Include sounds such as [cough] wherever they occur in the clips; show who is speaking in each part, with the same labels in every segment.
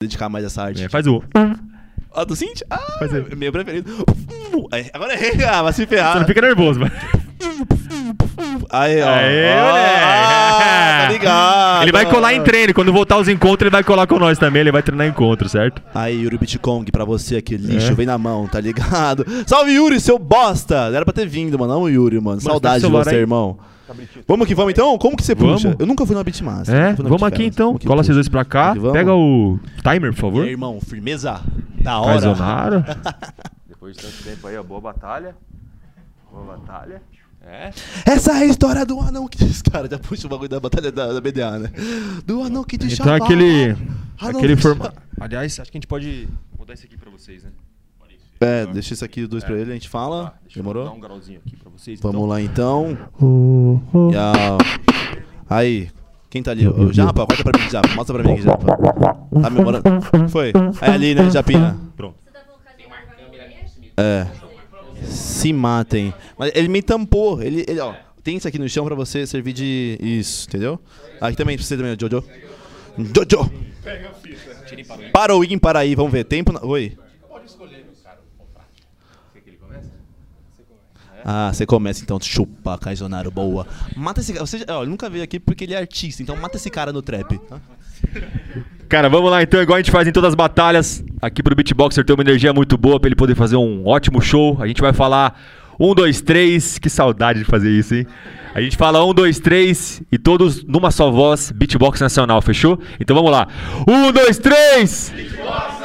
Speaker 1: dedicar mais essa arte.
Speaker 2: É, faz o.
Speaker 1: Ó, do Cinti? Ah,
Speaker 2: Faz aí.
Speaker 1: meu preferido. Aí, Agora é, [laughs] ah, vai se ferrar.
Speaker 2: Você não fica nervoso, mas.
Speaker 1: Aí, ó.
Speaker 2: Aê,
Speaker 1: ah, tá ligado.
Speaker 2: Ele vai colar em treino. Quando voltar aos encontros, ele vai colar com nós também. Ele vai treinar encontro, certo?
Speaker 1: Aí, Yuri Bitcong, pra você aqui, lixo,
Speaker 2: É.
Speaker 1: vem na mão, tá ligado? Salve, Yuri, seu bosta! Era pra ter vindo, mano. Não, o Yuri, mano. Saudade de
Speaker 2: celular
Speaker 1: você,
Speaker 2: aí.
Speaker 1: irmão. Vamos que vamos, então? Como que você puxa?
Speaker 2: Vamos.
Speaker 1: Eu nunca fui na Beatmaster.
Speaker 2: É,
Speaker 1: na
Speaker 2: vamos aqui então.
Speaker 1: Que
Speaker 2: Cola
Speaker 1: puxa?
Speaker 2: vocês dois pra cá.
Speaker 1: Vamos vamos.
Speaker 2: Pega o timer, por
Speaker 1: E
Speaker 2: favor.
Speaker 1: aí, irmão, firmeza? Da hora.
Speaker 2: Caizonaro. [laughs] Depois de tanto tempo aí, ó, boa batalha. Boa batalha. É.
Speaker 1: Essa é a história do anão que... [laughs] Os caras já puxam o bagulho da batalha da, da BDA, né? Do anão que te
Speaker 2: Então
Speaker 1: chamava.
Speaker 2: aquele.
Speaker 1: Anão
Speaker 2: Aquele formato. Aliás, acho que a gente pode mudar isso aqui pra vocês, né?
Speaker 1: É, deixa isso aqui dois pra ele, a gente fala.
Speaker 2: Tá, deixa eu dar
Speaker 1: Demorou?
Speaker 2: um grauzinho aqui pra vocês.
Speaker 1: Vamos lá então. E a- Aí, quem tá ali? O Japa, corta pra mim, Japa. Mostra pra mim aqui, Japa. Tá memorando? Foi. É ali, né, Japinha?
Speaker 2: Pronto.
Speaker 1: É. Se matem. Mas ele me tampou. Ele, ele, ó. Tem isso aqui no chão pra você servir de. Isso, entendeu? Aqui também pra você também, Jojo. Jojo! Para o ímpar aí, vamos ver. Tempo. Na... Oi. Ah, você começa então. Chupa, Caizonaro, boa. Mata esse cara. Você, ó, nunca veio aqui porque ele é artista, então mata esse cara no trap.
Speaker 2: Cara, vamos lá então, igual a gente faz em todas as batalhas. Aqui pro Beatboxer ter uma energia muito boa pra ele poder fazer um ótimo show. A gente vai falar um, dois, três. Que saudade de fazer isso, hein? A gente fala um, dois, três e todos numa só voz, Beatbox Nacional, fechou? Então vamos lá. Um, dois, três! Jazz,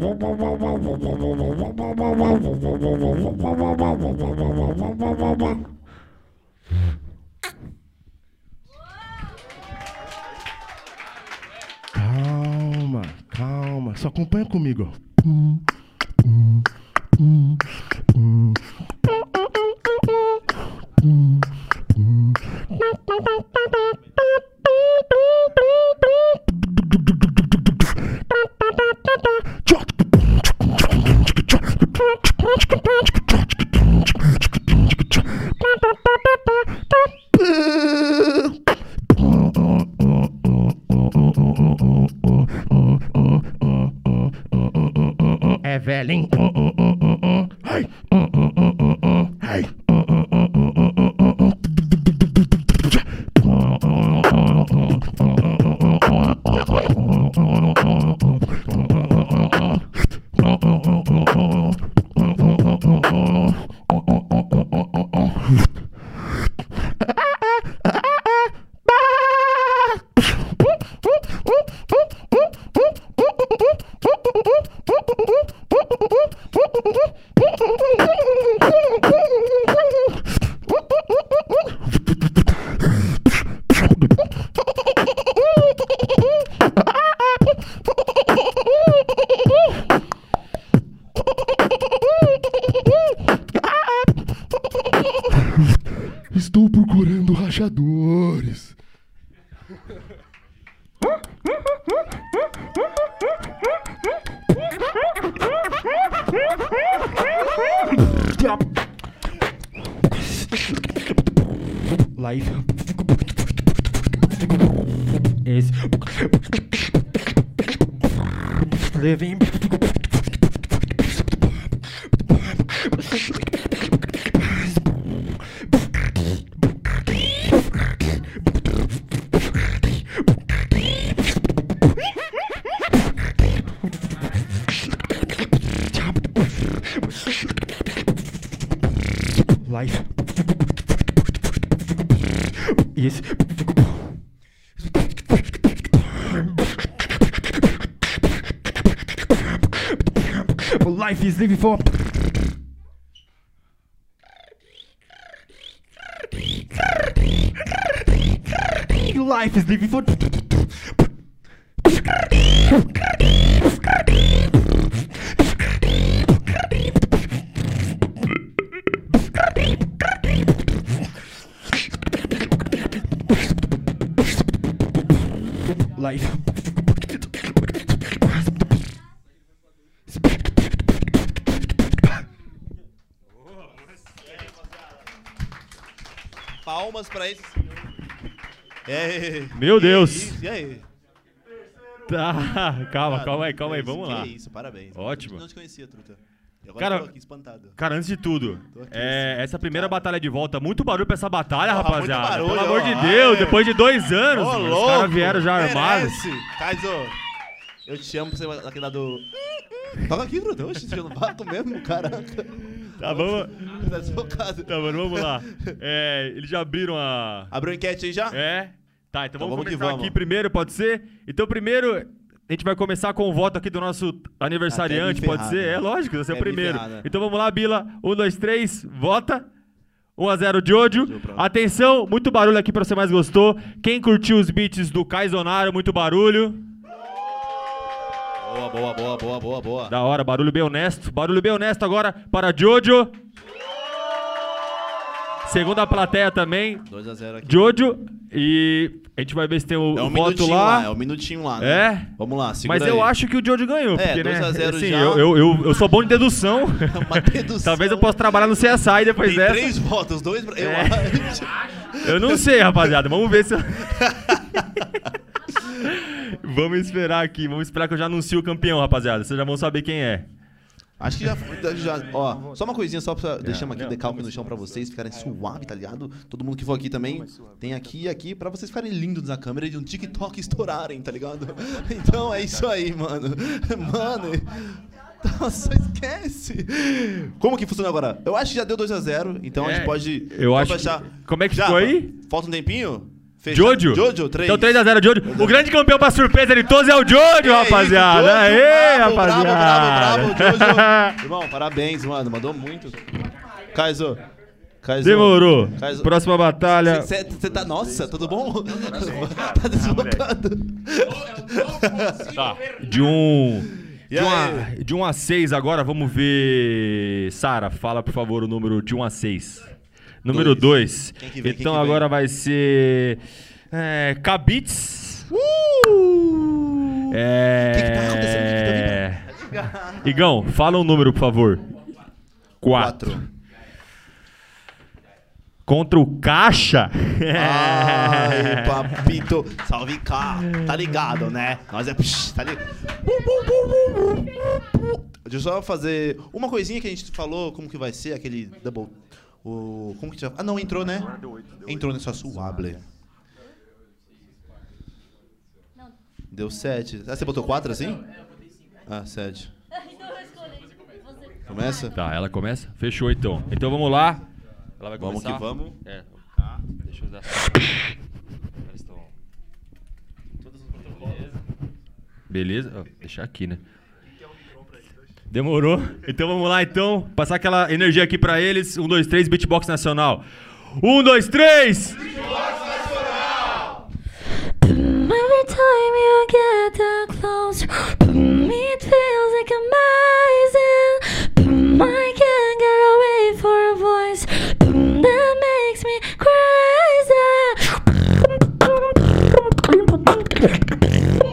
Speaker 3: Bye. Life. Is Life is living for. Life is living for.
Speaker 1: Palmas pra esse senhor. É.
Speaker 2: Meu
Speaker 1: Que
Speaker 2: Deus.
Speaker 1: isso, E aí?
Speaker 2: Tá, calma,
Speaker 1: Ah,
Speaker 2: calma aí, calma aí, vamos lá.
Speaker 1: Que isso, parabéns.
Speaker 2: Ótimo.
Speaker 1: Não te conhecia, truta. Agora
Speaker 2: Cara-
Speaker 1: tô aqui espantado.
Speaker 2: Cara, antes de tudo,
Speaker 1: aqui,
Speaker 2: é,
Speaker 1: assim,
Speaker 2: essa primeira
Speaker 1: cara.
Speaker 2: batalha de volta, muito barulho pra essa batalha,
Speaker 1: Porra,
Speaker 2: rapaziada.
Speaker 1: barulho,
Speaker 2: Pelo amor de
Speaker 1: ó.
Speaker 2: Deus,
Speaker 1: Ah, é.
Speaker 2: depois de dois anos,
Speaker 1: Ô,
Speaker 2: mano, os caras vieram já armados.
Speaker 1: Kaizo, eu te amo pra você daquele lado. Toca aqui, Bruno. Oxe, você não bato mesmo, caraca.
Speaker 2: Tá, vamos.
Speaker 1: Tá desfocado.
Speaker 2: Tá, mano, vamos lá. É, eles já abriram a.
Speaker 1: Abriu a enquete aí já?
Speaker 2: É? Tá, então,
Speaker 1: Então
Speaker 2: vamos
Speaker 1: vamos
Speaker 2: começar
Speaker 1: vamos.
Speaker 2: aqui primeiro, pode ser? Então, primeiro, a gente vai começar com o voto aqui do nosso aniversariante, pode ser?
Speaker 1: né?
Speaker 2: É lógico, você é o
Speaker 1: me
Speaker 2: primeiro.
Speaker 1: né?
Speaker 2: Então vamos lá, Bila. Um, dois, três, vota. 1x0 Jojo.
Speaker 1: pronto.
Speaker 2: Atenção, muito barulho aqui pra você mais gostou. Quem curtiu os beats do Kaizonaro, muito barulho.
Speaker 1: Boa, boa, boa, boa, boa, boa.
Speaker 2: Da hora, barulho bem honesto. Barulho bem honesto agora para Jojo. Segunda plateia também,
Speaker 1: 2x0 aqui.
Speaker 2: Jojo. E a gente vai ver se tem o
Speaker 1: É um
Speaker 2: voto lá.
Speaker 1: lá. é um minutinho lá, né?
Speaker 2: É?
Speaker 1: Vamos lá, segura
Speaker 2: Mas eu
Speaker 1: aí.
Speaker 2: acho que o Jojo ganhou,
Speaker 1: É,
Speaker 2: porque,
Speaker 1: 2
Speaker 2: né?
Speaker 1: a 0
Speaker 2: assim,
Speaker 1: já.
Speaker 2: eu, eu, eu, eu sou bom de dedução. [laughs]
Speaker 1: Uma dedução.
Speaker 2: Talvez eu possa trabalhar no CSI depois
Speaker 1: Tem
Speaker 2: dessa.
Speaker 1: três votos, dois. Eu
Speaker 2: É. [laughs]
Speaker 1: acho.
Speaker 2: Eu não sei, rapaziada. Vamos ver se eu... [laughs] [laughs] Vamos esperar aqui. Vamos esperar que eu já anuncie o campeão, rapaziada. Vocês já vão saber quem é.
Speaker 1: Acho que já, já. Ó, só uma coisinha, só pra. Deixamos aqui
Speaker 2: não,
Speaker 1: o decalque no chão pra vocês ficarem suave, tá ligado? Todo mundo que for aqui também tem aqui e aqui pra vocês ficarem lindos na câmera e de um TikTok estourarem, tá ligado? [laughs] Então é isso aí, mano. [laughs] Mano. Nossa, esquece! Como que funciona agora? Eu acho que já deu 2x0, então a
Speaker 2: É,
Speaker 1: gente pode.
Speaker 2: eu
Speaker 1: pode
Speaker 2: acho que- como é que
Speaker 1: Já,
Speaker 2: ficou aí?
Speaker 1: Falta um tempinho? Fecha.
Speaker 2: Jojo.
Speaker 1: Jojo, 3.
Speaker 2: Então 3x0 Jojo. O grande campeão pra surpresa de todos é o Jojo, rapaziada. Aê, rapaziada.
Speaker 1: Bravo, bravo, bravo, Jojo. Irmão, parabéns, mano. Mandou muito. Kaizo. Kaizo.
Speaker 2: Demorou.
Speaker 1: Kaizo.
Speaker 2: Próxima batalha.
Speaker 1: Você tá. Nossa, tudo bom? tá desfocado.
Speaker 2: Tá. De um.
Speaker 1: E
Speaker 2: De 1
Speaker 1: aí?
Speaker 2: a, de um a 6 agora, vamos ver. Sara, fala por favor o número de 1 a 6. Número
Speaker 1: Dois.
Speaker 2: 2.
Speaker 1: Quem que vem? Quem
Speaker 2: Então
Speaker 1: vem?
Speaker 2: agora vai ser. É, Kabits.
Speaker 1: Uh!
Speaker 2: É.
Speaker 1: Que que tá acontecendo? Que que tá
Speaker 2: Igão, fala um número, por favor. 4.
Speaker 1: Quatro.
Speaker 2: Contra o Caixa.
Speaker 1: Ai, [laughs] papito. Salve cá. Tá ligado, né? Nós é. Psh, tá ligado? Deixa eu só fazer uma coisinha que a gente falou, como que vai ser aquele double. O, como que já. Ah, não, entrou, né? Entrou nessa suable. Deu 7. Ah, você botou 4 assim? Ah, 7.
Speaker 4: Então eu escolhi. Você.
Speaker 1: Começa?
Speaker 2: Tá, ela começa? Fechou então. Então vamos lá. Ela vai
Speaker 1: Vamos
Speaker 2: começar?
Speaker 1: que vamos.
Speaker 2: É. Tá. Deixa eu dar. Elas estão. Beleza? Ó, deixar aqui, né? Demorou. Então vamos lá, então. Passar aquela energia aqui pra eles. Um, dois, três, beatbox nacional. Um, dois, três!
Speaker 4: Every time you get close, it feels like amazing. I can't get away for a voice that makes me crazy. [laughs]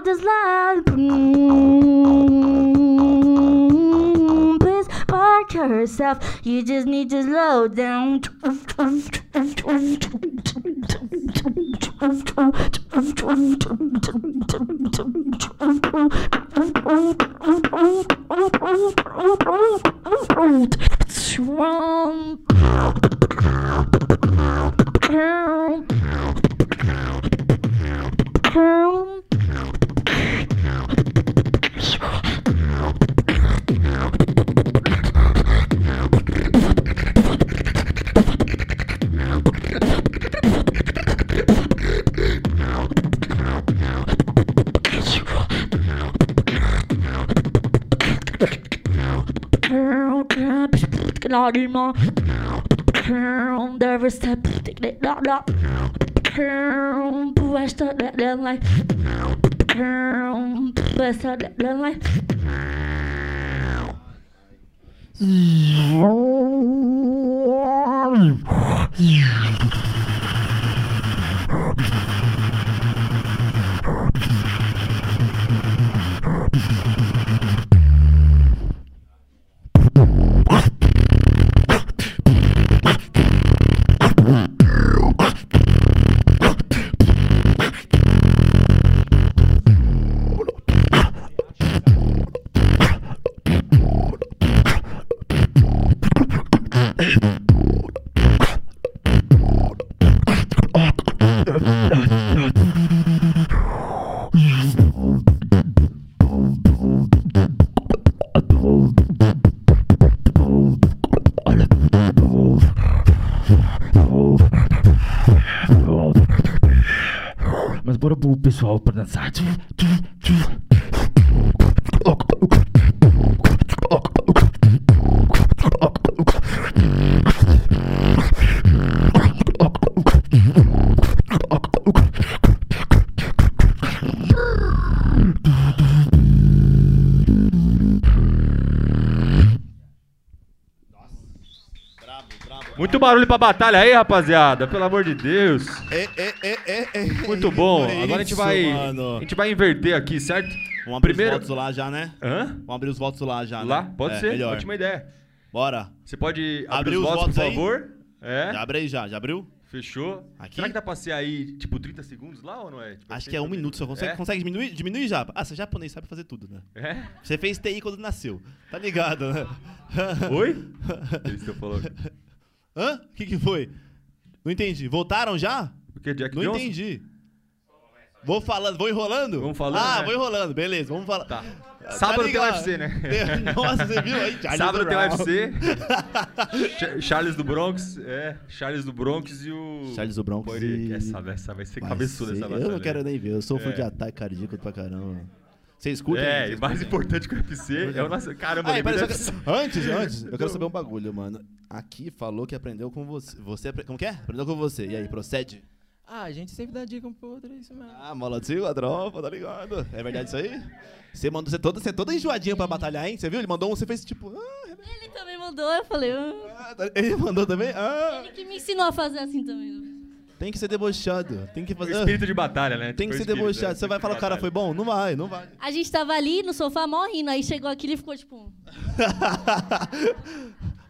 Speaker 4: Get this line. Please park yourself. You just need to slow down. Lágrima đó like de
Speaker 3: la puesta de pessoal pra
Speaker 2: barulho pra batalha aí, rapaziada. Pelo amor de Deus.
Speaker 1: É, é, é, é, é.
Speaker 2: Muito bom. [laughs]
Speaker 1: É
Speaker 2: Agora a gente
Speaker 1: isso,
Speaker 2: vai.
Speaker 1: mano.
Speaker 2: A gente vai inverter aqui, certo?
Speaker 1: Vamos abrir
Speaker 2: Primeiro-
Speaker 1: os votos lá já, né?
Speaker 2: Hã?
Speaker 1: Vamos abrir os votos lá já,
Speaker 2: Lá?
Speaker 1: né?
Speaker 2: Pode
Speaker 1: É,
Speaker 2: ser.
Speaker 1: Melhor.
Speaker 2: Ótima ideia.
Speaker 1: Bora.
Speaker 2: Você pode abrir
Speaker 1: Abriu
Speaker 2: os
Speaker 1: os
Speaker 2: votos, por
Speaker 1: votos aí?
Speaker 2: favor? É.
Speaker 1: Já abre aí já. Já abriu?
Speaker 2: Fechou.
Speaker 1: Aqui?
Speaker 2: Será que dá pra ser aí, tipo, 30 segundos lá ou não é? Tipo,
Speaker 1: Acho que é um minuto. Você consegue,
Speaker 2: É?
Speaker 1: consegue diminuir? Diminui já. Ah, você é japonês, sabe fazer tudo, né?
Speaker 2: É?
Speaker 1: Você fez TI quando nasceu. Tá ligado, né?
Speaker 2: Oi? Eles estão falando.
Speaker 1: Hã? O que, que foi? Não entendi. Voltaram já?
Speaker 2: O que, Jack
Speaker 1: Não
Speaker 2: Johnson?
Speaker 1: entendi. Vou falando, vou enrolando?
Speaker 2: Vamos falando,
Speaker 1: Ah,
Speaker 2: né?
Speaker 1: vou enrolando, beleza, vamos falar.
Speaker 2: Tá.
Speaker 1: Tá
Speaker 2: Sábado tem
Speaker 1: ligado?
Speaker 2: UFC, né? [laughs]
Speaker 1: Nossa, você viu aí? Charles
Speaker 2: Sábado tem. UFC. [laughs] Ch- Charles do Bronx. É, Charles do Bronx e o.
Speaker 1: Charles do Bronx
Speaker 2: Pode-
Speaker 1: e-
Speaker 2: Essa, essa vai ser
Speaker 1: Vai
Speaker 2: cabeçuda
Speaker 1: ser-
Speaker 2: essa batalha.
Speaker 1: Eu não quero nem ver, eu sou fã
Speaker 2: É.
Speaker 1: de ataque cardíaco pra caramba. Vocês curtem?
Speaker 2: É,
Speaker 1: Vocês
Speaker 2: e mais importante que o UFC é o nosso. Caramba,
Speaker 1: Ah, e só que- antes, antes, eu quero [laughs] saber um bagulho, mano. Aqui falou que aprendeu com você. Você apre- como que é? Aprendeu com você. E aí, procede?
Speaker 5: Ah, a gente sempre dá dica um pro outro, é isso mesmo.
Speaker 1: Ah, molotzinho, a tropa, tá ligado? É verdade isso aí? Você mandou você toda, você toda enjoadinha pra batalhar, hein? Você viu? Ele mandou um, você fez tipo. Ah,
Speaker 4: Ele também mandou, eu falei. "Ah."
Speaker 1: ah, tá- ele mandou também? Ah,
Speaker 4: Ele que me ensinou a fazer assim também.
Speaker 1: Tem que ser debochado. Tem que
Speaker 2: O
Speaker 1: fazer.
Speaker 2: espírito de batalha, né?
Speaker 1: Tem que ser
Speaker 2: o espírito,
Speaker 1: debochado.
Speaker 2: é,
Speaker 1: Você vai falar,
Speaker 2: de
Speaker 1: cara, foi bom? Não vai, não vai.
Speaker 4: A gente tava ali no sofá morrendo, aí chegou aqui e ficou tipo. [laughs]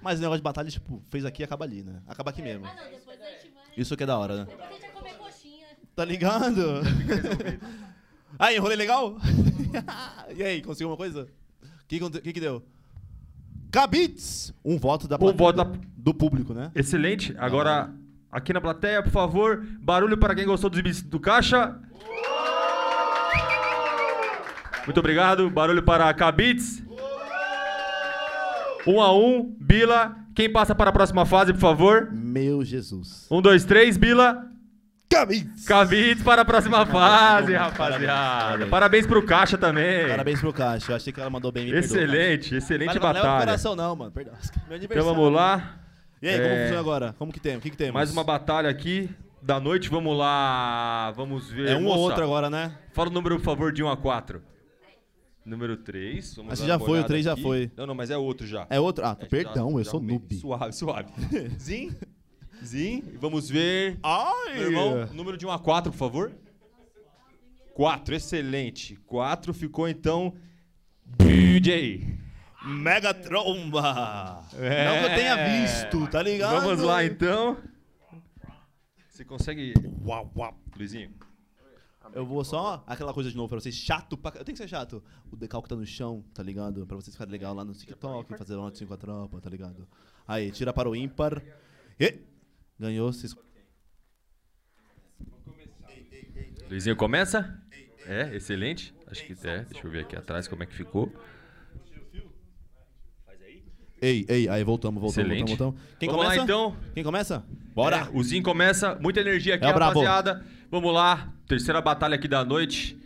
Speaker 1: Mas o negócio de batalha, tipo, fez aqui e acaba ali, né? Acaba aqui mesmo.
Speaker 4: não, depois a gente vai.
Speaker 1: Isso que é da hora, né?
Speaker 4: Depois a gente vai comer coxinha.
Speaker 1: Tá ligado? [laughs] aí, enrolei legal? [laughs] e aí, conseguiu uma coisa? O que, que, deu? Cabits! Um voto da
Speaker 2: Um voto da-
Speaker 1: do, do público, né?
Speaker 2: Excelente. Agora, aqui na plateia, por favor, barulho para quem gostou do, bis- do caixa. Muito obrigado. Barulho para Cabits. Um a um, Bila. Quem passa para a próxima fase, por favor?
Speaker 1: Meu Jesus.
Speaker 2: Um, dois, três, Bila.
Speaker 1: Cabits!
Speaker 2: Cabits para a próxima fase, rapaziada. Parabéns pro Caixa também.
Speaker 1: Parabéns pro Caixa. Eu achei que ela mandou bem. Me perdoa,
Speaker 2: Excelente, excelente
Speaker 1: Caixa. Mas não leva
Speaker 2: batalha.
Speaker 1: coração não, mano. Perdão. Meu
Speaker 2: Então vamos lá.
Speaker 1: E aí, como
Speaker 2: É,
Speaker 1: funciona agora? Como que tem? O que que temos?
Speaker 2: Mais uma batalha aqui da noite. Vamos lá. Vamos ver.
Speaker 1: É um ou
Speaker 2: Moça,
Speaker 1: outro agora, né?
Speaker 2: Fala o número, por favor, de 1 a 4. Número 3. Vamos
Speaker 1: Mas já foi, o
Speaker 2: olhada
Speaker 1: três já
Speaker 2: aqui.
Speaker 1: foi.
Speaker 2: Não, não, mas é outro já.
Speaker 1: É outro? Ah,
Speaker 2: É,
Speaker 1: perdão,
Speaker 2: já-
Speaker 1: eu
Speaker 2: já
Speaker 1: sou noob.
Speaker 2: Suave, suave. [laughs] Zin. Zin. Vamos ver.
Speaker 1: Ai!
Speaker 2: Meu irmão, número de 1 a 4, por favor. 4, excelente. 4 ficou então. DJ.
Speaker 1: Mega tromba!
Speaker 2: É.
Speaker 1: Não que eu tenha visto, tá ligado?
Speaker 2: Vamos lá então. Você consegue. Uau, uau. Luizinho.
Speaker 1: Eu vou só aquela coisa de novo pra vocês, chato pra... Eu tenho que ser chato. O decalque tá no chão, tá ligado? Pra vocês ficarem legal lá no TikTok, fazer um com a tropa, tá ligado? Aí, tira para o ímpar. E... Ganhou, vocês...
Speaker 2: Luizinho começa? É, excelente. Acho que é. Deixa eu ver aqui atrás como é que ficou.
Speaker 1: Ei, ei, aí voltamos, voltamos,
Speaker 2: Excelente.
Speaker 1: voltamos, voltamos. Quem
Speaker 2: Vamos lá
Speaker 1: começa?
Speaker 2: então.
Speaker 1: Quem começa? Bora!
Speaker 2: É, o Zinho começa. Muita energia aqui,
Speaker 1: É
Speaker 2: rapaziada. Vamos lá. Terceira batalha aqui da noite.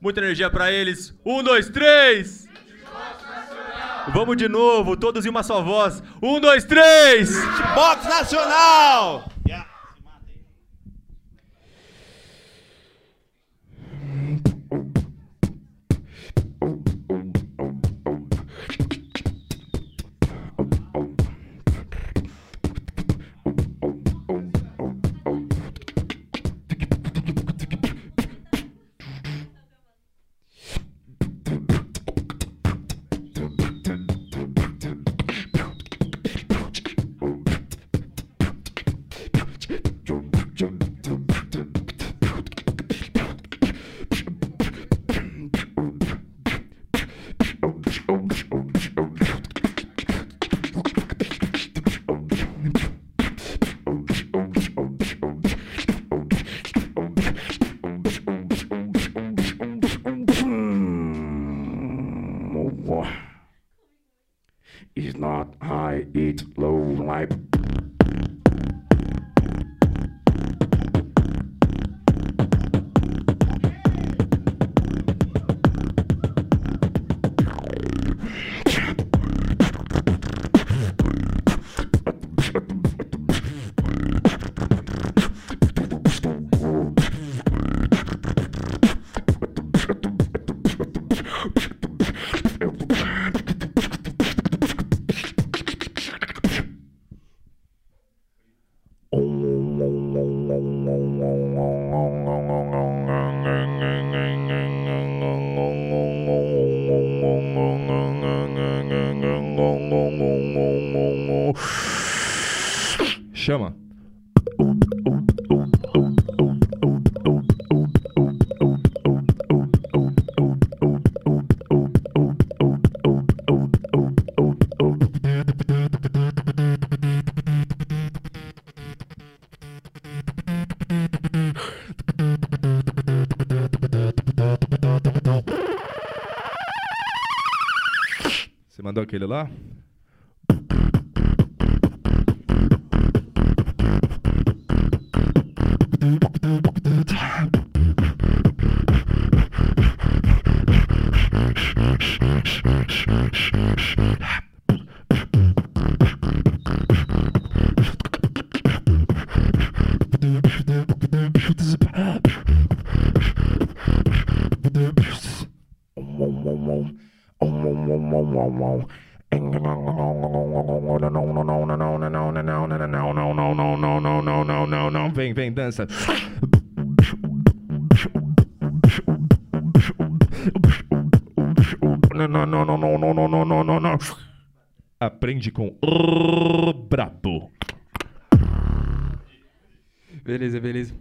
Speaker 2: Muita energia pra eles. Um, dois, três! Vamos de novo, todos em uma só voz. Um, dois, três!
Speaker 1: Box Nacional!
Speaker 6: mandar aquele. Vem, vem, dança. Aprende com brabo.
Speaker 3: Beleza, beleza.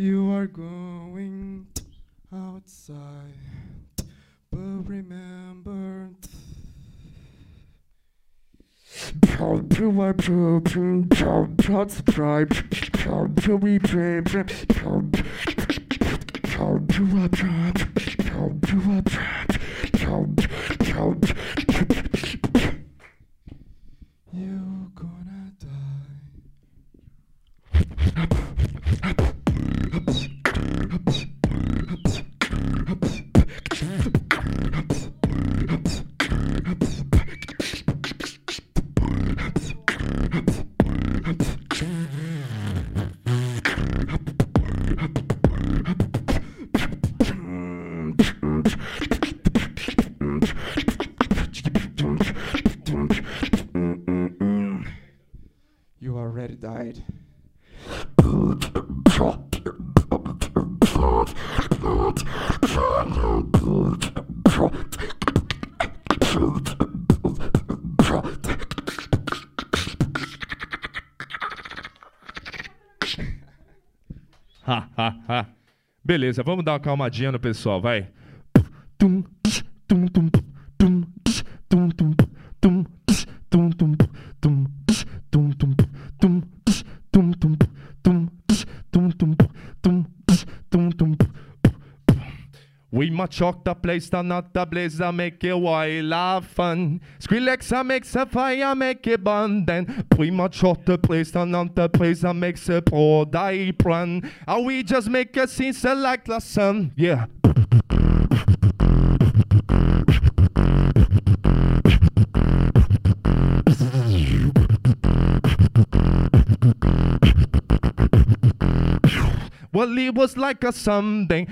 Speaker 3: You are going outside, but remember. You're gonna die. died.
Speaker 6: Beleza, vamos dar uma calmadinha no pessoal, vai. Tum, tum, tum, tum, tum, tum. We must shock the place, turn out the blaze, I make it wild have fun. Skrillex, I makes a fire, make it burn. Then we must shock the place, turn out the place, I makes a poor die run. And we just make a scene so like the sun, yeah. Well, it was like a Sunday.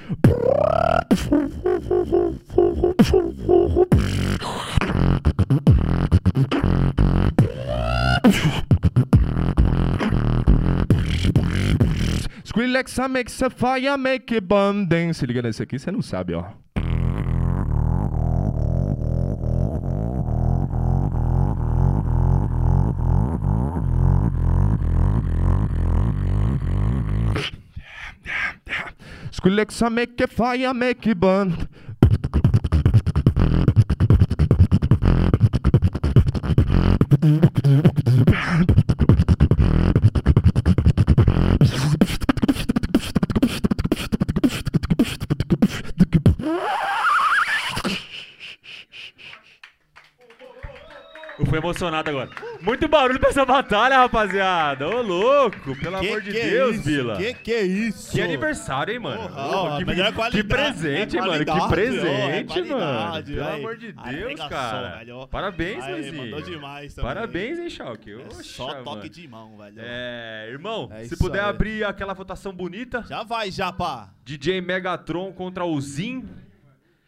Speaker 6: Skrillex, I makes a fire, make it se liga nesse aqui, você não sabe, ó. Skrillex, I make a fire, make.
Speaker 2: Eu fui emocionado agora. Muito barulho pra essa batalha, rapaziada. Ô, louco, pelo amor de
Speaker 1: é
Speaker 2: Deus,
Speaker 1: isso?
Speaker 2: Bila.
Speaker 1: Que que é isso?
Speaker 2: Que aniversário, hein, mano?
Speaker 1: Porra, ó,
Speaker 2: que,
Speaker 1: é
Speaker 2: que
Speaker 1: qualidade,
Speaker 2: presente,
Speaker 1: é
Speaker 2: mano. Que
Speaker 1: é
Speaker 2: presente, mano.
Speaker 1: qualidade,
Speaker 2: Pelo
Speaker 1: aí.
Speaker 2: amor de Deus, cara.
Speaker 1: velho.
Speaker 2: Parabéns, Luizinho.
Speaker 1: mandou demais também.
Speaker 2: Parabéns, hein, Schalke.
Speaker 1: É
Speaker 2: Oxa,
Speaker 1: só toque
Speaker 2: mano.
Speaker 1: de mão, velho.
Speaker 2: É, irmão,
Speaker 1: É
Speaker 2: se puder abrir aquela votação bonita,
Speaker 1: Já vai, já, pá.
Speaker 2: DJ Megatron contra o Zin,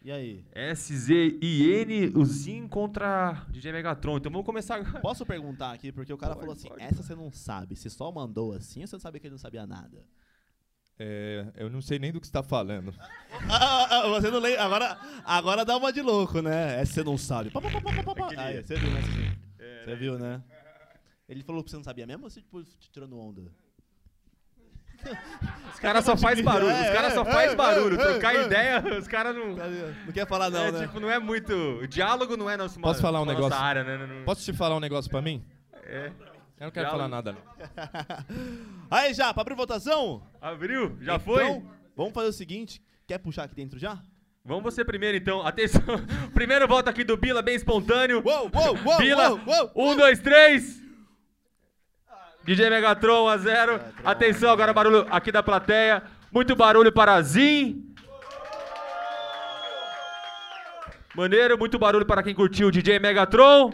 Speaker 1: E aí?
Speaker 2: S-Z-I-N, o Zin contra DJ Megatron. Então vamos começar agora.
Speaker 1: Posso perguntar aqui, porque o cara falou assim,
Speaker 2: pode.
Speaker 1: essa você não sabe, você só mandou assim ou você não sabia que ele não sabia nada?
Speaker 5: É, eu não sei nem do que você tá falando.
Speaker 1: Ah, ah, ah, você não lembra, agora, agora dá uma de louco, né? Essa você não sabe. Pá, pá, pá, pá, pá, pá. Aí, você viu, né? Cicinho? Você viu, né? Ele falou que você não sabia mesmo ou você, tipo, te tirando onda?
Speaker 2: Os caras só faz barulho, os
Speaker 1: É,
Speaker 2: caras só
Speaker 1: é,
Speaker 2: faz
Speaker 1: é,
Speaker 2: barulho.
Speaker 1: é,
Speaker 2: Trocar
Speaker 1: é.
Speaker 2: ideia, os caras não.
Speaker 1: Não quer falar não,
Speaker 2: é,
Speaker 1: né?
Speaker 2: tipo, não é muito. O diálogo não é nosso
Speaker 5: Posso falar um negócio?
Speaker 2: área, né? Não- não-
Speaker 5: Posso te falar um negócio pra mim?
Speaker 2: É.
Speaker 5: Eu não quero
Speaker 2: Já-
Speaker 5: falar nada, não. [laughs]
Speaker 1: Aí, já, pra abrir votação?
Speaker 2: Abriu? Já foi?
Speaker 1: Então, vamos fazer o seguinte, quer puxar aqui dentro já?
Speaker 2: Vamos você primeiro então. Atenção. [laughs] Primeiro voto aqui do Bila, bem espontâneo.
Speaker 1: Uou, uou, uou,
Speaker 2: Bila,
Speaker 1: uou, uou.
Speaker 2: um, dois, três. DJ Megatron, 1 a 0. Atenção, agora barulho aqui da plateia. Muito barulho para Zin. Maneiro, muito barulho para quem curtiu o DJ Megatron.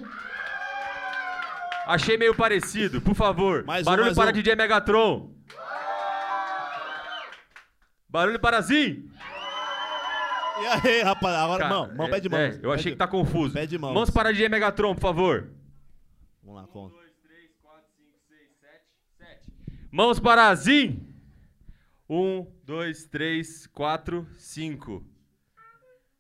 Speaker 2: Achei meio parecido, por favor.
Speaker 1: Mais um,
Speaker 2: barulho
Speaker 1: mais
Speaker 2: para
Speaker 1: um.
Speaker 2: DJ Megatron. Barulho para Zin.
Speaker 1: E aí, rapaz, agora,
Speaker 2: Cara,
Speaker 1: mão, mão,
Speaker 2: é-
Speaker 1: pede mão.
Speaker 2: é, eu achei que tá confuso.
Speaker 1: Pede mãos.
Speaker 2: Mãos para DJ Megatron, por favor.
Speaker 1: Vamos lá, conta.
Speaker 2: Mãos para Zin. Um, dois, três, quatro, cinco.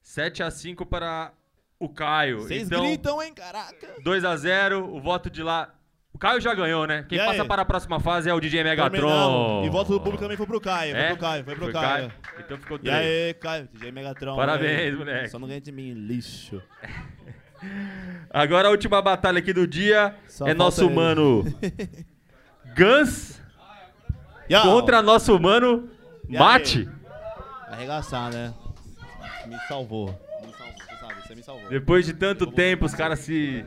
Speaker 2: Sete a cinco para o Caio.
Speaker 1: Vocês
Speaker 2: então,
Speaker 1: gritam, hein, caraca.
Speaker 2: 2 a 0 o voto de lá. O Caio já ganhou, né? Quem
Speaker 1: E
Speaker 2: passa para a próxima fase é o DJ. Megatron.
Speaker 1: E voto do público também foi pro Caio, foi
Speaker 2: É?
Speaker 1: pro Caio, foi pro Caio.
Speaker 2: Então ficou
Speaker 1: E
Speaker 2: 3.
Speaker 1: aí, Caio, DJ Megatron.
Speaker 2: Parabéns,
Speaker 1: aí.
Speaker 2: moleque.
Speaker 1: Só não ganha de mim, lixo. [laughs]
Speaker 2: Agora a última batalha aqui do dia
Speaker 1: Só
Speaker 2: é nosso
Speaker 1: ele.
Speaker 2: mano [laughs] Guns
Speaker 1: Yo.
Speaker 2: contra nosso mano
Speaker 1: aí?
Speaker 2: Mate.
Speaker 1: Arregaçar, né? Me salvou. Me salvou, você sabe, você me salvou.
Speaker 2: Depois de tanto tempo, os caras se.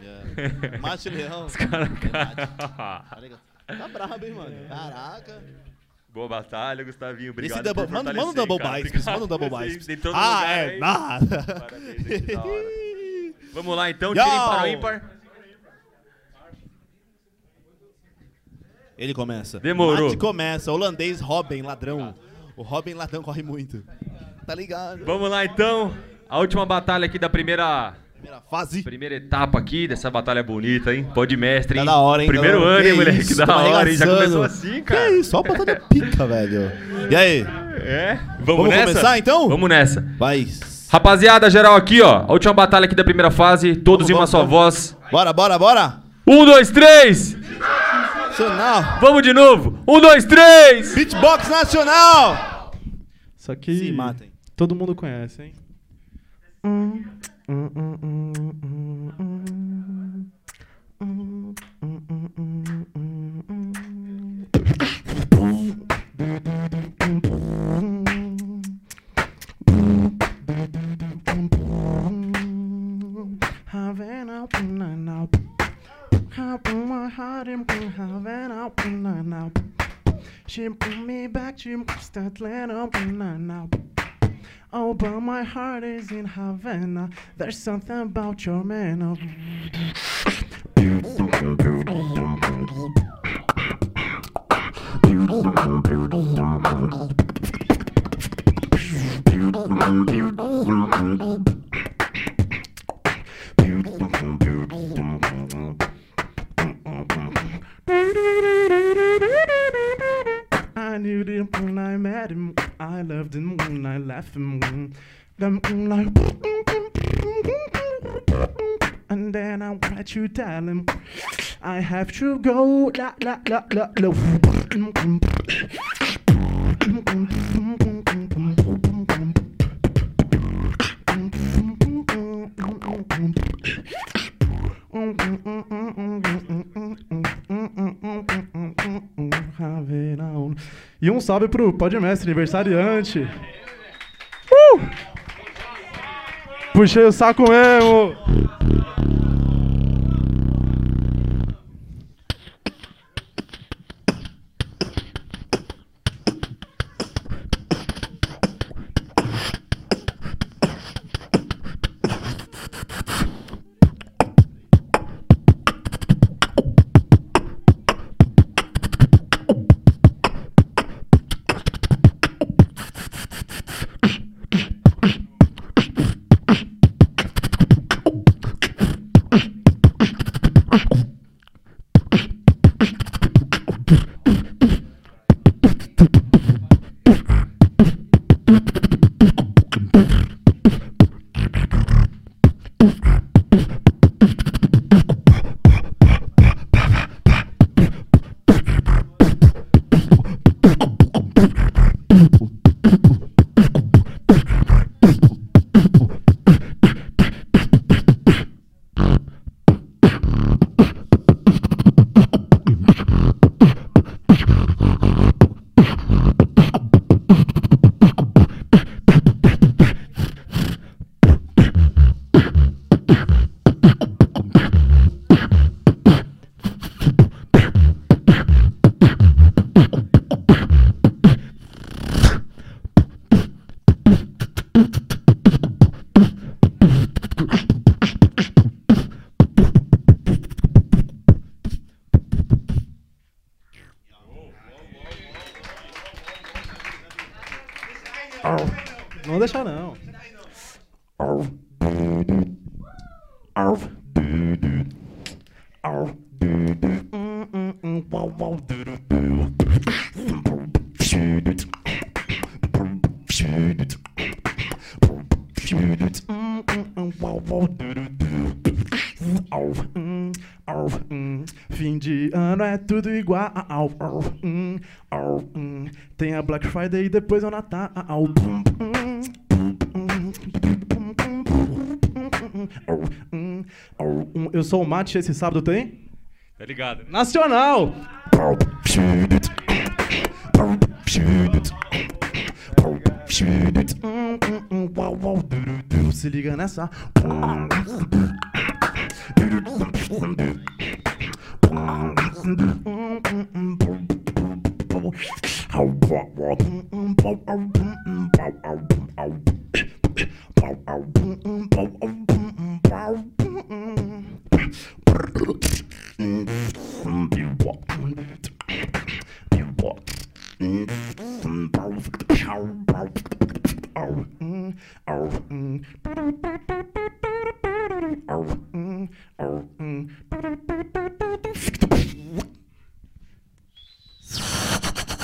Speaker 1: Yeah. Mate Leão.
Speaker 2: Os caras.
Speaker 1: Tá brabo, hein, mano? Caraca.
Speaker 2: Boa batalha, Gustavinho. Obrigado.
Speaker 1: Esse double,
Speaker 2: por
Speaker 1: manda, manda um double biceps, manda um double biceps. Ah, é, nada.
Speaker 2: Parabéns. [laughs] Vamos lá então, tirem para o ímpar.
Speaker 1: Ele começa.
Speaker 2: Demorou.
Speaker 1: Mate começa. Holandês Robin, ladrão. O Robin ladrão corre muito. Tá ligado?
Speaker 2: Vamos lá então. A última batalha aqui da primeira
Speaker 1: Primeira fase.
Speaker 2: Primeira etapa aqui dessa batalha bonita, hein? Pode mestre, hein?
Speaker 1: Tá da hora, hein?
Speaker 2: Primeiro
Speaker 1: Tá
Speaker 2: ano, hein,
Speaker 1: Que
Speaker 2: moleque?
Speaker 1: isso,
Speaker 2: da
Speaker 1: tá
Speaker 2: hora, hein? Já começou assim, cara.
Speaker 1: Que isso, só a batalha pica, velho. E aí?
Speaker 2: É? Vamos,
Speaker 1: Vamos
Speaker 2: nessa?
Speaker 1: começar, então?
Speaker 2: Vamos nessa.
Speaker 1: Vai.
Speaker 2: Rapaziada, geral aqui, ó. A última batalha aqui da primeira fase. Todos
Speaker 1: Vamos,
Speaker 2: em uma
Speaker 1: vamos,
Speaker 2: só
Speaker 1: vamos.
Speaker 2: voz.
Speaker 1: Bora, bora, bora.
Speaker 2: Um, dois, três!
Speaker 1: Nacional.
Speaker 2: Vamos de novo! Um, dois, três!
Speaker 1: Beatbox nacional.
Speaker 7: Isso aqui
Speaker 1: Se matem.
Speaker 7: todo mundo conhece, hein? Having There's something about your man. I knew him when I met him. I loved him when I left him. And then I tried to tell him I have to go. La la la la la. E um salve pro Podmestre, aniversariante. Uh! Puxei o saco mesmo. Tudo igual. Tem a Black Friday e depois é o Natal. Eu sou o Mate, esse sábado tem?
Speaker 2: Tá ligado? né?
Speaker 7: Nacional! Se liga nessa. Oh. Thank
Speaker 2: you.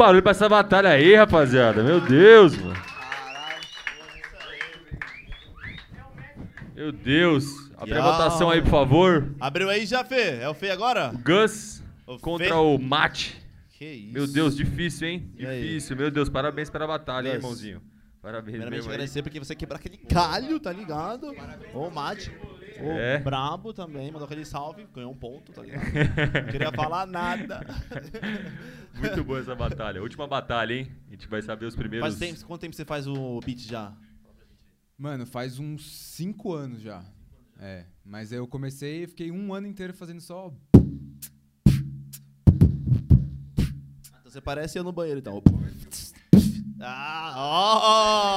Speaker 2: Barulho pra essa batalha aí, rapaziada. Meu Deus, mano. Meu Deus. Abre a votação aí, por favor.
Speaker 1: Abriu aí já, Fê? É o Fê agora?
Speaker 2: Gus
Speaker 1: O
Speaker 2: contra
Speaker 1: Fê?
Speaker 2: o Mate.
Speaker 1: Que isso.
Speaker 2: Meu Deus, difícil, hein?
Speaker 1: E aí?
Speaker 2: Difícil, meu Deus. Parabéns pela batalha, hein, irmãozinho. Parabéns
Speaker 1: Primeiramente,
Speaker 2: aí.
Speaker 1: agradecer porque você quebrar aquele galho, tá ligado? Ô, Mate. O
Speaker 2: É.
Speaker 1: Brabo também, mandou aquele salve, ganhou um ponto, tá ligado? [laughs] Não queria falar nada.
Speaker 2: Muito boa essa batalha. Última batalha, hein? A gente vai saber os primeiros.
Speaker 1: Faz tempo, quanto tempo você faz o beat já?
Speaker 8: Mano, faz uns 5 anos já. É, mas eu comecei e fiquei um ano inteiro fazendo só.
Speaker 1: Então você parece eu no banheiro, então. Ah, ó,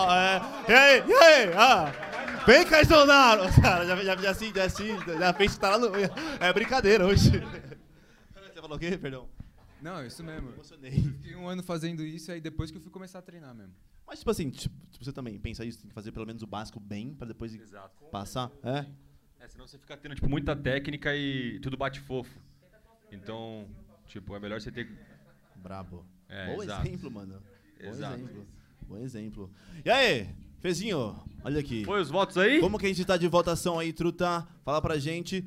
Speaker 1: ó, é. E aí, e aí? Ah, vem, Caizonaro! Cara, já, já, já, assim, já, assim, já fez tá lá no... É brincadeira hoje. Você falou o quê? Perdão.
Speaker 8: Não, isso mesmo.
Speaker 1: Emocionei.
Speaker 8: Fiquei um ano fazendo isso aí depois que eu fui começar a treinar mesmo.
Speaker 1: Mas, tipo assim, tipo, você também pensa isso, tem que fazer pelo menos o básico bem pra depois
Speaker 2: Exato.
Speaker 1: passar? É?
Speaker 2: É, senão você fica tendo, tipo, muita técnica e tudo bate fofo. Então, tipo, é melhor você ter.
Speaker 1: Brabo.
Speaker 2: É,
Speaker 1: Bom
Speaker 2: exato.
Speaker 1: exemplo, mano. Bom
Speaker 2: Exato.
Speaker 1: exemplo. Bom exemplo. E aí, Fezinho, olha aqui.
Speaker 2: Foi os votos aí?
Speaker 1: Como que a gente tá de votação aí, Truta? Fala pra gente.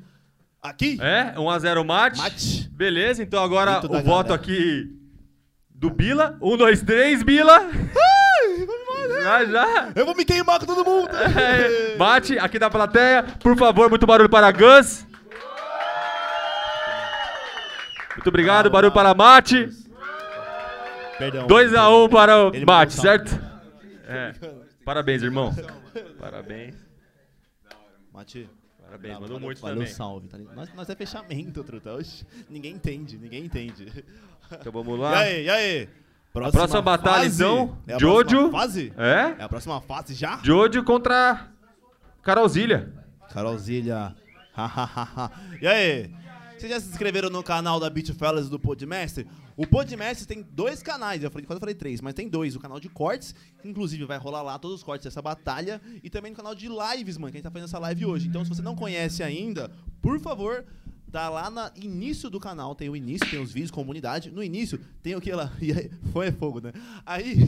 Speaker 1: Aqui?
Speaker 2: É, 1x0 mate.
Speaker 1: Mate.
Speaker 2: Beleza, então agora o voto
Speaker 1: galera.
Speaker 2: aqui do Bila. 1, 2, 3, Bila. Já, já.
Speaker 1: Eu vou me queimar com todo mundo! [laughs]
Speaker 2: É, Mate, aqui da plateia. Por favor, muito barulho para Gus. Muito obrigado, barulho para Mate.
Speaker 1: Perdão.
Speaker 2: 2x1 para o
Speaker 1: Ele
Speaker 2: Mate, certo? É. [laughs] Parabéns, irmão. Parabéns.
Speaker 1: Mate.
Speaker 2: Parabéns, mandou
Speaker 1: valeu-
Speaker 2: muito
Speaker 1: valeu,
Speaker 2: também.
Speaker 1: salve. Tá ligado? nós, nós é fechamento, Truta. Oxi, ninguém entende, ninguém entende.
Speaker 2: Então vamos
Speaker 1: E
Speaker 2: lá.
Speaker 1: aí, e aí?
Speaker 2: A próxima batalha,
Speaker 1: fase?
Speaker 2: então,
Speaker 1: É a
Speaker 2: Jojo.
Speaker 1: próxima fase?
Speaker 2: É?
Speaker 1: É a próxima fase já?
Speaker 2: Jojo contra Carolzilha.
Speaker 1: Carolzilha. e aí? Vocês já se inscreveram no canal da Beat Fellas do Podmestre? O Podmestre tem dois canais, eu falei, quase falei três, mas tem dois. O canal de cortes, que inclusive vai rolar lá todos os cortes dessa batalha, e também no canal de lives, mano, que a gente tá fazendo essa live hoje. Então, se você não conhece ainda, por favor, tá lá no início do canal, tem o início, tem os vídeos, comunidade. No início, tem o que lá? [laughs] E aí, foi fogo, né? Aí. [laughs]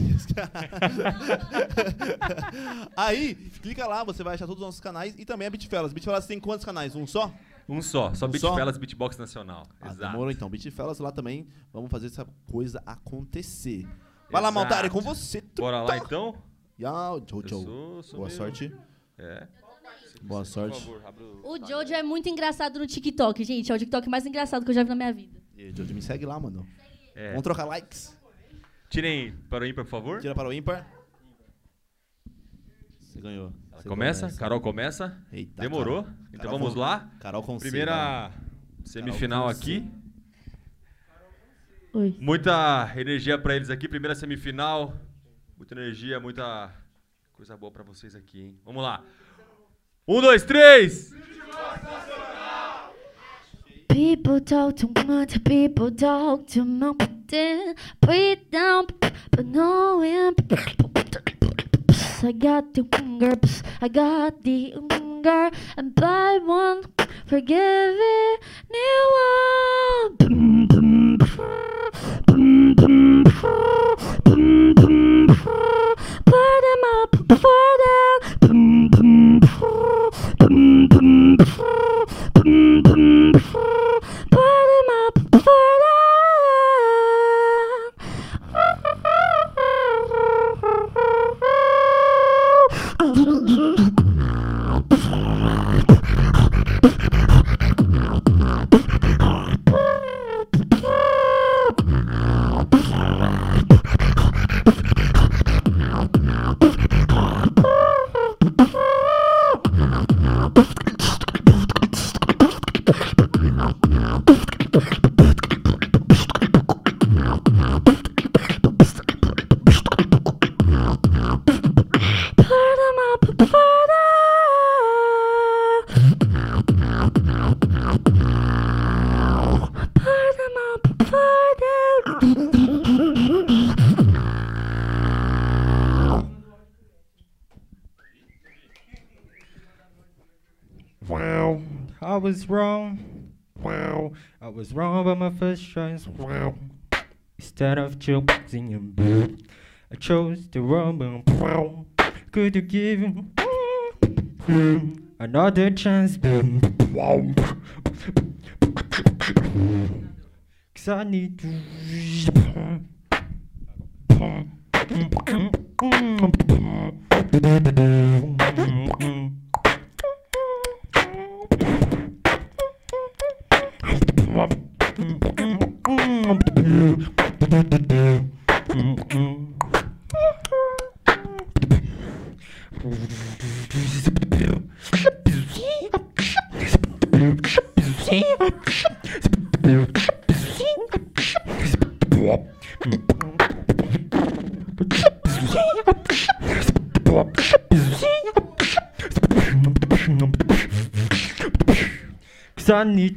Speaker 1: aí, clica lá, você vai achar todos os nossos canais e também a Bitfellas. Bitfellas tem quantos canais? Um só?
Speaker 2: Um só, só
Speaker 1: Um
Speaker 2: Beat
Speaker 1: só?
Speaker 2: Fellas Beatbox Nacional.
Speaker 1: Ah,
Speaker 2: Exato.
Speaker 1: demorou então. Bitfellas lá também. Vamos fazer essa coisa acontecer. Vai lá,
Speaker 2: Exato.
Speaker 1: Maltari, é com você.
Speaker 2: Bora lá então?
Speaker 1: Yau, tchau,
Speaker 2: Eu
Speaker 1: tchau.
Speaker 2: sou- sou
Speaker 1: Boa
Speaker 2: meio-
Speaker 1: sorte.
Speaker 2: É.
Speaker 1: Boa sorte.
Speaker 2: favor, O
Speaker 4: Jojo é muito engraçado no TikTok, gente. É o TikTok mais engraçado que eu já vi na minha vida.
Speaker 1: E, Jojo, me segue lá, mano.
Speaker 2: É.
Speaker 1: Vamos trocar likes.
Speaker 2: Tirem para o ímpar, por favor.
Speaker 1: Tira para o ímpar. Você ganhou. Você
Speaker 2: Começa,
Speaker 1: começa.
Speaker 2: Carol começa.
Speaker 1: Eita,
Speaker 2: Demorou.
Speaker 1: Carol.
Speaker 2: Então
Speaker 1: Carol
Speaker 2: vamos
Speaker 1: com-
Speaker 2: lá.
Speaker 1: Carol com
Speaker 2: Primeira semifinal
Speaker 1: Carol
Speaker 2: aqui.
Speaker 4: Oi.
Speaker 2: Muita energia pra eles aqui. Primeira semifinal. Muita energia, muita coisa boa pra vocês aqui, hein? Vamos lá. Um, dois, três!
Speaker 4: People talk too much, people talk too much. Breathe down, but no one. I got the hunger, I got the hunger, and buy one, forgive it. Put them up, for them. Put them up, for Put
Speaker 9: was wrong. Wow, I was wrong about my first choice. Wow, instead of choosing you, I chose the wrong one. Wow, could you give mm, another chance? Wow, cause I need to.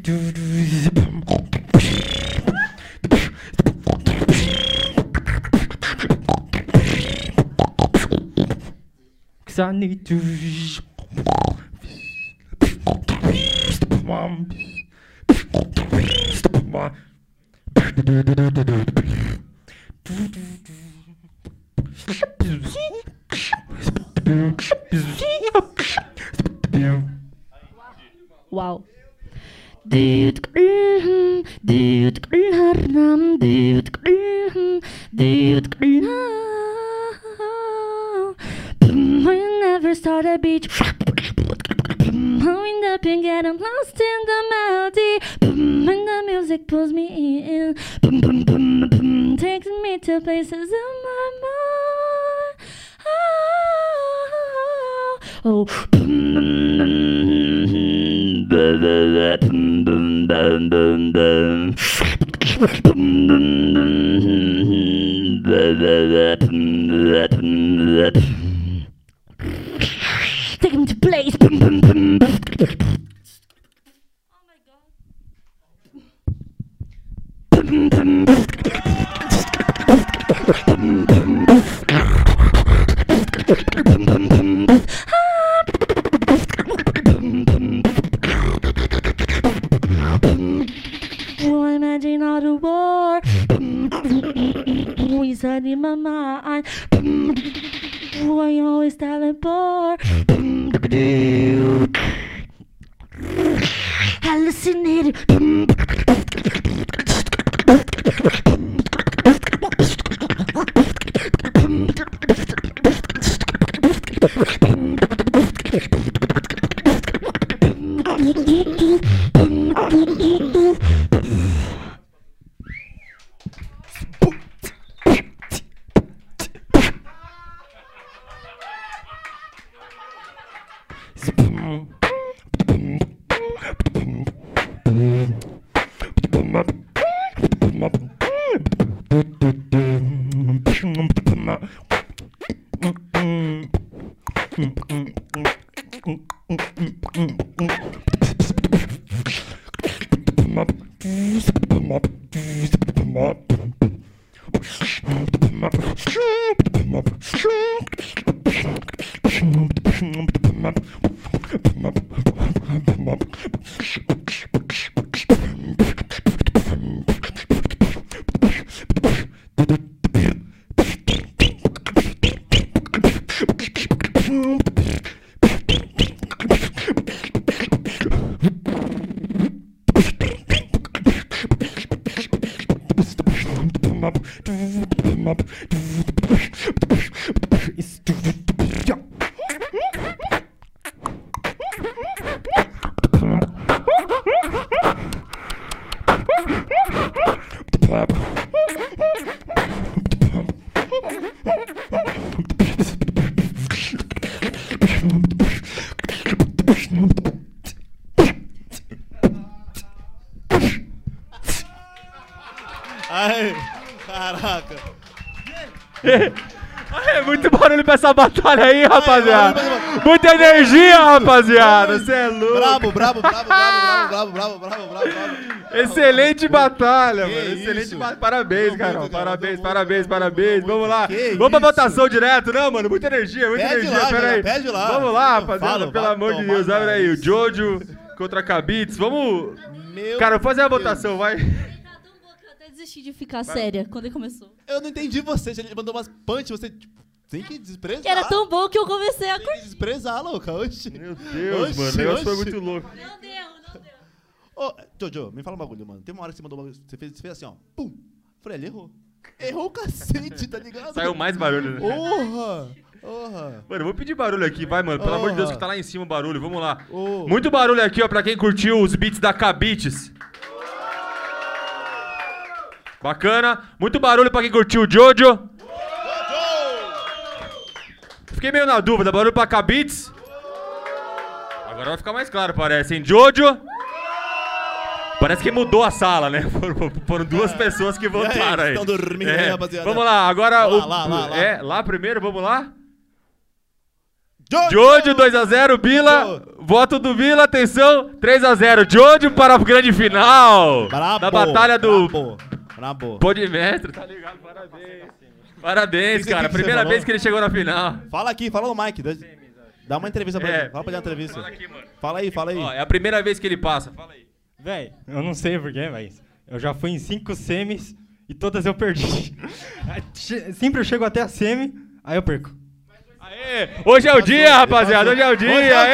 Speaker 9: Cause I [laughs]
Speaker 2: É muito barulho pra essa batalha aí, rapaziada. Muita energia, rapaziada. Você é louco.
Speaker 1: bravo, bravo, bravo, bravo, bravo, [laughs] bravo,
Speaker 2: Excelente batalha, mano. Excelente batalha. Parabéns,
Speaker 1: cara.
Speaker 2: Parabéns, parabéns, parabéns. Vamos lá. Vamos pra votação direto, não, mano? Muita energia, muita energia. Pera aí.
Speaker 1: Lá.
Speaker 2: Vamos lá, rapaziada. Pelo amor de Deus. Abre aí. O Jojo contra a Cabitz.
Speaker 1: Vamos.
Speaker 2: Cara, vou fazer a votação, vai
Speaker 4: desisti de ficar séria quando ele começou.
Speaker 1: Eu não entendi você. Ele mandou umas punch, você tipo, tem que desprezar.
Speaker 4: Que era tão bom que eu comecei a
Speaker 1: Tem
Speaker 4: curtir.
Speaker 1: que desprezar, louca. Oxi.
Speaker 2: Meu Deus,
Speaker 1: Oxi,
Speaker 2: mano. O negócio foi
Speaker 1: oxi.
Speaker 2: muito louco.
Speaker 4: Não deu, não deu.
Speaker 1: Ô, Jojo, me fala um bagulho, mano. Tem uma hora que você mandou um bagulho. Você fez, você fez assim, ó. Pum. Falei, ele errou. Errou o cacete, tá ligado?
Speaker 2: Saiu mais barulho, né?
Speaker 1: Porra! Porra!
Speaker 2: Mano, eu vou pedir barulho aqui, vai, mano. Pelo amor de Deus, que tá lá em cima o barulho. Vamos lá.
Speaker 1: Ô.
Speaker 2: Muito barulho aqui, ó, pra quem curtiu os beats da Kabits. Bacana. Muito barulho pra quem curtiu o Jojo. Fiquei meio na dúvida. Barulho pra Kabits. Agora vai ficar mais claro, parece, hein? Jojo. Parece que mudou a sala, né? [laughs] Foram, foram duas pessoas que votaram aí.
Speaker 1: estão dormindo
Speaker 2: É.
Speaker 1: rapaziada?
Speaker 2: Vamos lá, agora
Speaker 1: Lá,
Speaker 2: o.
Speaker 1: lá, lá.
Speaker 2: É, lá primeiro, vamos lá?
Speaker 1: Jojo!
Speaker 2: Jojo 2x0, Bila. Voto do Vila, atenção. 3x0. Jojo para a grande final.
Speaker 1: Brabo!
Speaker 2: Da batalha do
Speaker 1: Brabo! Brabo!
Speaker 2: Podimestre, tá ligado? Parabéns. Parabéns, cara. Primeira
Speaker 1: falou?
Speaker 2: vez que ele chegou na final.
Speaker 1: Fala aqui, fala no mic. Dá- Dá uma entrevista pra
Speaker 2: É.
Speaker 1: ele. Fala pra ele uma entrevista.
Speaker 2: Fala aqui, mano.
Speaker 1: Fala aí, fala aí.
Speaker 2: Ó, é a primeira vez que ele passa. Fala aí.
Speaker 9: Véi, eu não sei porquê, mas eu já fui em cinco semis e todas eu perdi. [laughs] Sempre eu chego até a semi, aí eu perco.
Speaker 2: Aê! Hoje é o dia, rapaziada. Hoje é o dia.
Speaker 1: Hoje é o
Speaker 2: Aê,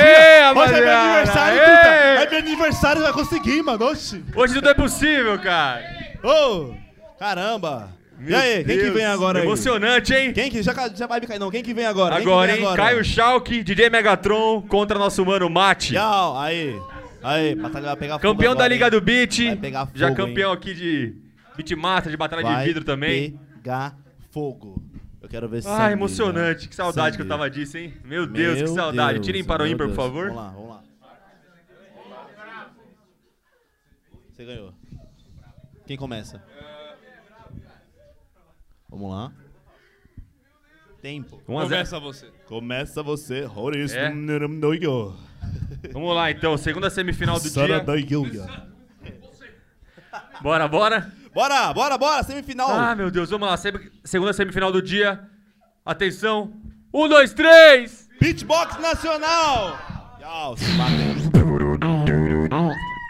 Speaker 1: dia. Hoje é meu aniversário,
Speaker 2: Aê!
Speaker 1: Tuta. É meu aniversário, vai conseguir, mano. Oxi.
Speaker 2: Hoje tudo é possível, cara.
Speaker 1: Ô, caramba. e aí, quem que
Speaker 2: Deus,
Speaker 1: vem agora aí?
Speaker 2: Emocionante, hein?
Speaker 1: Quem que, já, já vai me cair não, quem que vem agora?
Speaker 2: Agora,
Speaker 1: vem
Speaker 2: hein? Caio Schalke, DJ Megatron contra nosso mano Mate.
Speaker 1: Tchau, aí. Aí, batalha vai pegar fogo
Speaker 2: Campeão da
Speaker 1: agora,
Speaker 2: Liga
Speaker 1: hein?
Speaker 2: do Beat.
Speaker 1: Vai pegar fogo,
Speaker 2: Já campeão aqui de Beatmaster, de Batalha de
Speaker 1: Vai
Speaker 2: Vidro também.
Speaker 1: pegar fogo. Eu quero ver
Speaker 2: Ah,
Speaker 1: sangue,
Speaker 2: emocionante.
Speaker 1: né?
Speaker 2: Que saudade que eu
Speaker 1: Sangue.
Speaker 2: tava disso, hein? Meu Deus,
Speaker 1: Meu
Speaker 2: que saudade.
Speaker 1: Deus,
Speaker 2: Tirem para o
Speaker 1: meu
Speaker 2: ímpar, por
Speaker 1: Deus.
Speaker 2: favor.
Speaker 1: Vamos lá, vamos lá. Você ganhou. Quem começa? Vamos lá. Tempo.
Speaker 2: 1 a 0.
Speaker 5: Começa você.
Speaker 1: Começa você, Horis.
Speaker 2: É. Vamos lá, então. Segunda semifinal do dia. Bora, bora.
Speaker 1: Bora, bora, bora, semifinal.
Speaker 2: Ah, meu Deus. Vamos lá. Segunda semifinal do dia. Atenção. Um, dois, três.
Speaker 1: Beatbox Nacional. Tchau, se batem.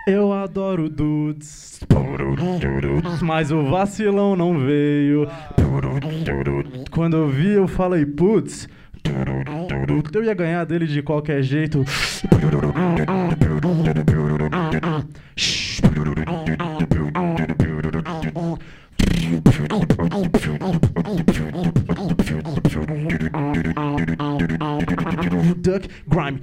Speaker 7: Eu adoro dudes, mas o vacilão não veio. Quando eu vi, eu falei, putz, eu ia ganhar dele de qualquer jeito. Duck grime.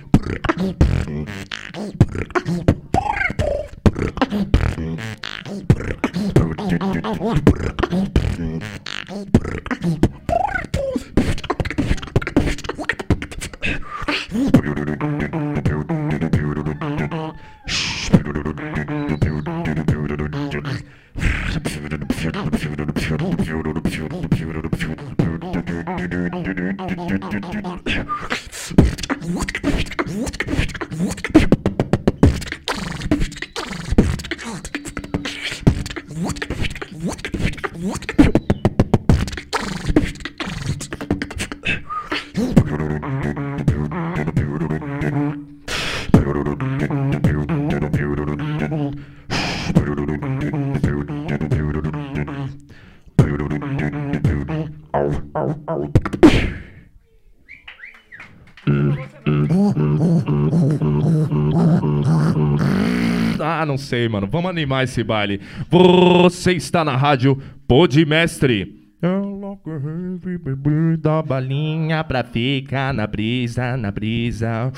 Speaker 6: Sei, mano. Vamos animar esse baile. Você está na rádio Podmestre. [laughs] Da balinha pra ficar na brisa, na brisa.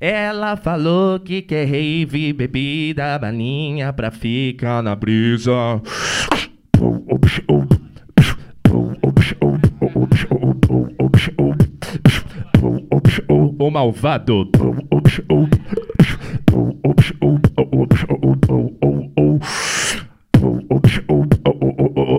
Speaker 6: Ela falou que quer rave, bebida, balinha pra ficar na brisa. O malvado.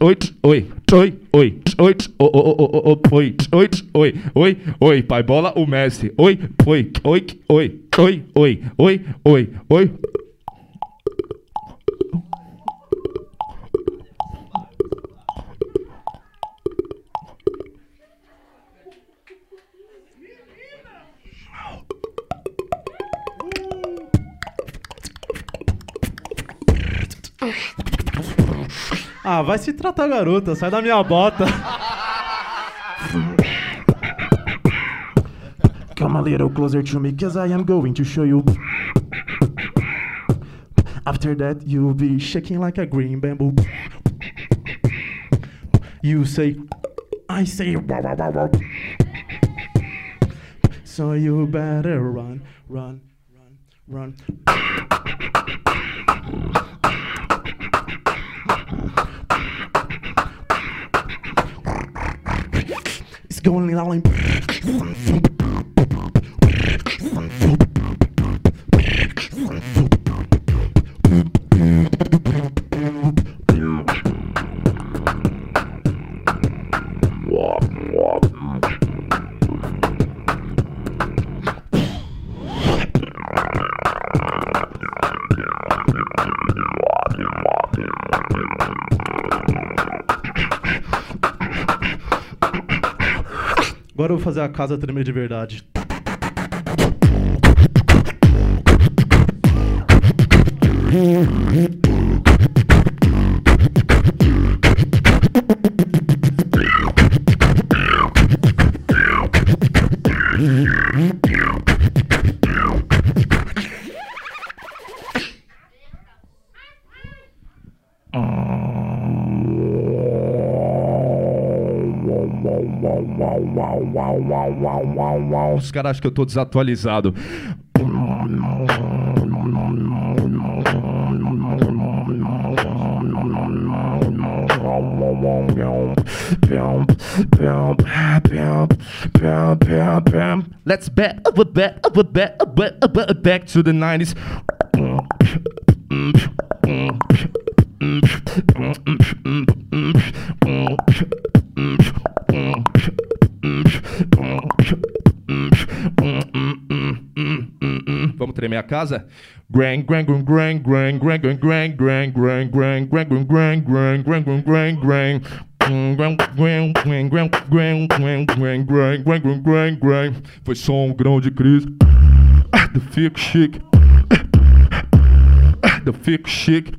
Speaker 6: oi, oi, oi, oi, oi, oi, oi, oi, oi, oi, oi, pai bola o Messi. Oi, oi, oi, oi, oi, oi, oi, oi, oi.
Speaker 7: Ah, vai se tratar, garota. Sai da minha bota. Come a little closer to me, cause I am going to show you. After that, you'll be shaking like a green bamboo. You say, I say, so you better run, run, run, run. going along. Agora eu vou fazer a casa tremer de verdade.
Speaker 6: Os caras acham que eu tô desatualizado. Let's back, back, back, back, back to the 90s. Grang, grang, grang, grang, grang, grang, grang, grang. Grang, grang, grang, grang, grang, grang, grang, grang, grang, grang, grang, grang. Foi só um grão de crise. Do fico chique. Do fico chique.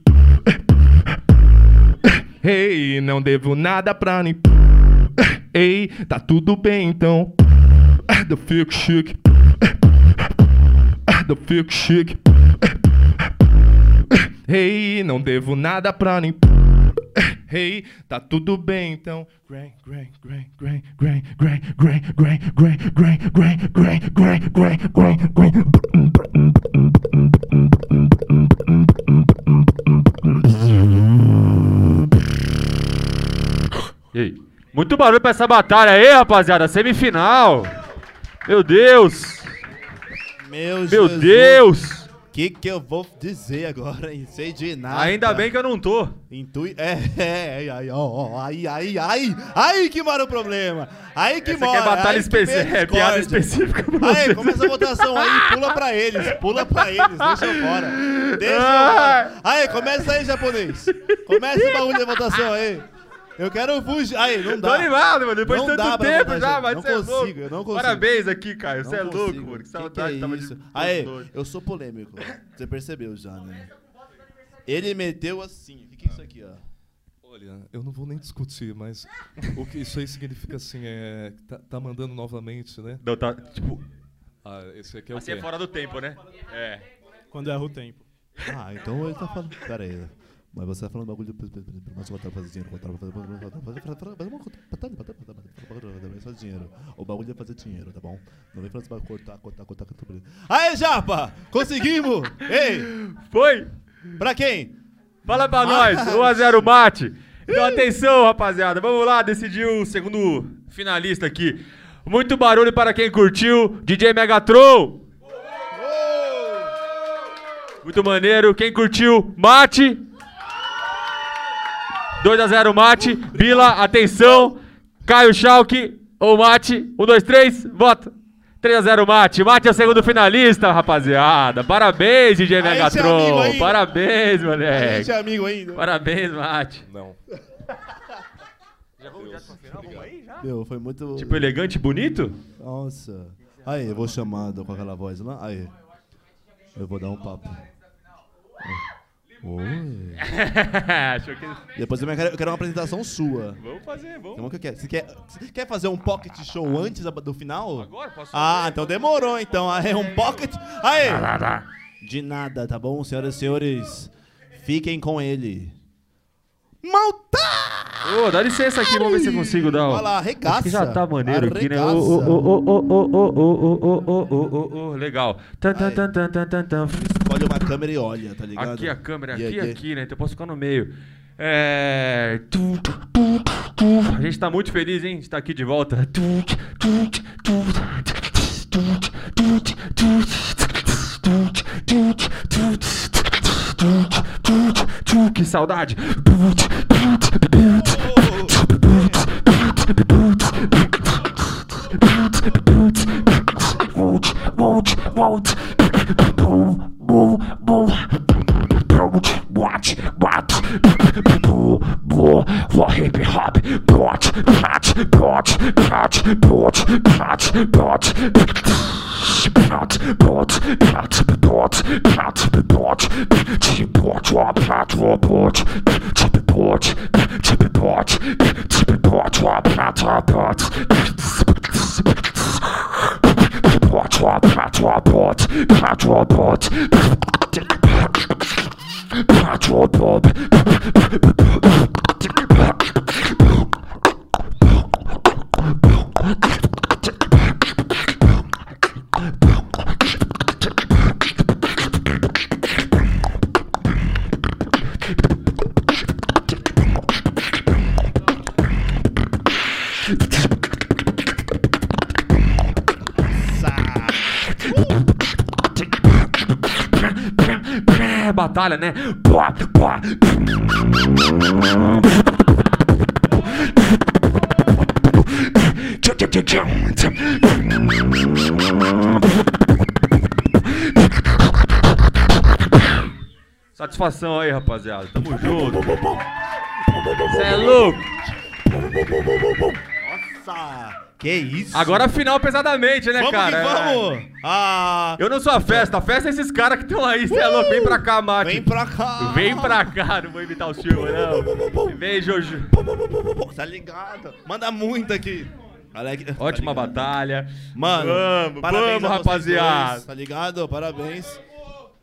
Speaker 6: Ei, não devo nada pra ninguém. Ei, tá tudo bem então. Do fico chique. Do fico chique. Ei, não devo nada pra ninguém. Hey, tá tudo bem então.
Speaker 2: E aí? Muito barulho pra essa batalha aí, rapaziada. Semifinal. Meu Deus.
Speaker 1: Meu,
Speaker 2: Meu. Deus.
Speaker 1: que que eu vou dizer agora? Não sei de nada.
Speaker 2: Ainda bem que eu não tô.
Speaker 1: Intui... É, é, é, aí, ó, ó, aí, aí, aí, aí que mora o problema. Aí que
Speaker 2: Essa
Speaker 1: mora.
Speaker 2: aqui é batalha
Speaker 1: aí
Speaker 2: específica, é piada específica pra
Speaker 1: Aí,
Speaker 2: vocês.
Speaker 1: começa a votação aí, pula pra eles, pula pra eles, deixa eu fora. Deixa eu fora. Aí, começa aí, japonês. Começa esse bagulho de votação aí. Eu quero fugir. Aí, não
Speaker 2: Tô
Speaker 1: dá.
Speaker 2: animado, mano. Depois
Speaker 1: Não
Speaker 2: de
Speaker 1: dá
Speaker 2: tanto tempo já, mas
Speaker 1: Não
Speaker 2: você é
Speaker 1: consigo,
Speaker 2: louco.
Speaker 1: eu não consigo.
Speaker 2: Parabéns aqui, Caio. Você é
Speaker 1: Não
Speaker 2: louco,
Speaker 1: consigo.
Speaker 2: mano. Que
Speaker 1: Que
Speaker 2: saudade
Speaker 1: que é
Speaker 2: tava de.
Speaker 1: Aí, eu sou polêmico. Você percebeu já, né? Ele meteu assim. O que, que é isso aqui, ó?
Speaker 5: Olha, eu não vou nem discutir, mas o que isso aí significa assim é. que Tá, tá mandando novamente, né?
Speaker 2: Não, tá, tipo,
Speaker 5: Ah, esse aqui é o
Speaker 2: assim
Speaker 5: quê?
Speaker 2: é fora do tempo, né? É.
Speaker 7: Quando erra o tempo.
Speaker 1: Ah, então ele tá falando. Pera aí. Mas você tá falando bagulho de. Mas vou fazer dinheiro, contar, fazer fazer fazer uma batalha, batalha, fazer dinheiro. O bagulho é fazer dinheiro, tá bom? Não vem falando vai cortar, cortar, cortar, cortar. Aê, Japa! Conseguimos! [laughs] Ei!
Speaker 2: Foi!
Speaker 1: Pra quem?
Speaker 2: Fala pra nós, 1x0 mate. Então atenção, rapaziada. Vamos lá decidir o segundo finalista aqui. Muito barulho para quem curtiu. DJ Megatron. Muito maneiro. Quem curtiu, mate. 2x0 mate. Bila, atenção. Caio Schalke ou mate. 1, 2, 3, vota. 3x0 mate. Mate é o segundo finalista, rapaziada. Parabéns, DJ
Speaker 1: A gente é amigo
Speaker 2: Megatron.
Speaker 1: ainda.
Speaker 2: Parabéns,
Speaker 1: A
Speaker 2: moleque.
Speaker 1: gente é amigo ainda.
Speaker 2: Parabéns, Mate.
Speaker 5: Não.
Speaker 1: Meu, foi muito.
Speaker 2: Tipo, elegante e bonito?
Speaker 1: Nossa. Aí, eu vou chamando com aquela voz lá. Aí. Eu vou dar um papo. Oi.
Speaker 2: Achou que...
Speaker 1: Depois eu quero, eu quero uma apresentação sua.
Speaker 2: Vamos fazer, vamos.
Speaker 1: Como que quer? Você quer, você quer fazer um pocket show antes do final?
Speaker 2: Agora, posso
Speaker 1: Ah,
Speaker 2: fazer?
Speaker 1: então demorou então. Aí, um pocket. Aí! De nada, tá bom, senhoras e senhores? Fiquem com ele. Malta!
Speaker 2: Ô, dá licença aqui, vamos ver se eu consigo dar.
Speaker 1: Olha lá, arregaça.
Speaker 2: Acho que já tá maneiro aqui, né? Ô, ô, ô, ô, ô, ô, ô, ô, ô, ô, ô, ô, ô, ô, Legal. Tan, tan, tan, tan, tan, tan, tan.
Speaker 1: Escolhe uma câmera e olha, tá ligado?
Speaker 2: Aqui a câmera,
Speaker 1: E
Speaker 2: aqui e
Speaker 1: aqui?
Speaker 2: aqui, né? Então eu posso ficar no meio. É. A gente tá muito feliz, hein? De estar aqui de volta. Tu, tu, tu, tu, tu, move, move. Don't
Speaker 3: watch, watch. Hippie hop, bot, pat, bot, pat, bot, pat, bot. Pat, bot, pat, bot, pat, bot. Chip bot, raw, pat, raw, bot. Chip bot, chip bot, chip bot, raw, pat, raw, bot. Patrol, Patrol Board, Patrol
Speaker 2: Board, batalha, né? Satisfação aí, rapaziada. Tamo junto. Você é louco?
Speaker 1: Nossa! Que isso?
Speaker 2: Agora final pesadamente, né,
Speaker 1: vamos
Speaker 2: cara?
Speaker 1: que vamos! Ah!
Speaker 2: Eu não sou a festa, a festa é esses caras que estão aí, cê é louco. Vem pra cá, Mate.
Speaker 1: Vem pra cá!
Speaker 2: Vem pra cá, não vou imitar o Silva, não. Vem, Jojo.
Speaker 1: Tá ligado? Manda muito aqui. Tá
Speaker 2: Ótima
Speaker 1: ligado?
Speaker 2: batalha.
Speaker 1: Mano,
Speaker 2: vamos,
Speaker 1: parabéns
Speaker 2: vamos, rapaziada.
Speaker 1: dois, tá ligado? Parabéns.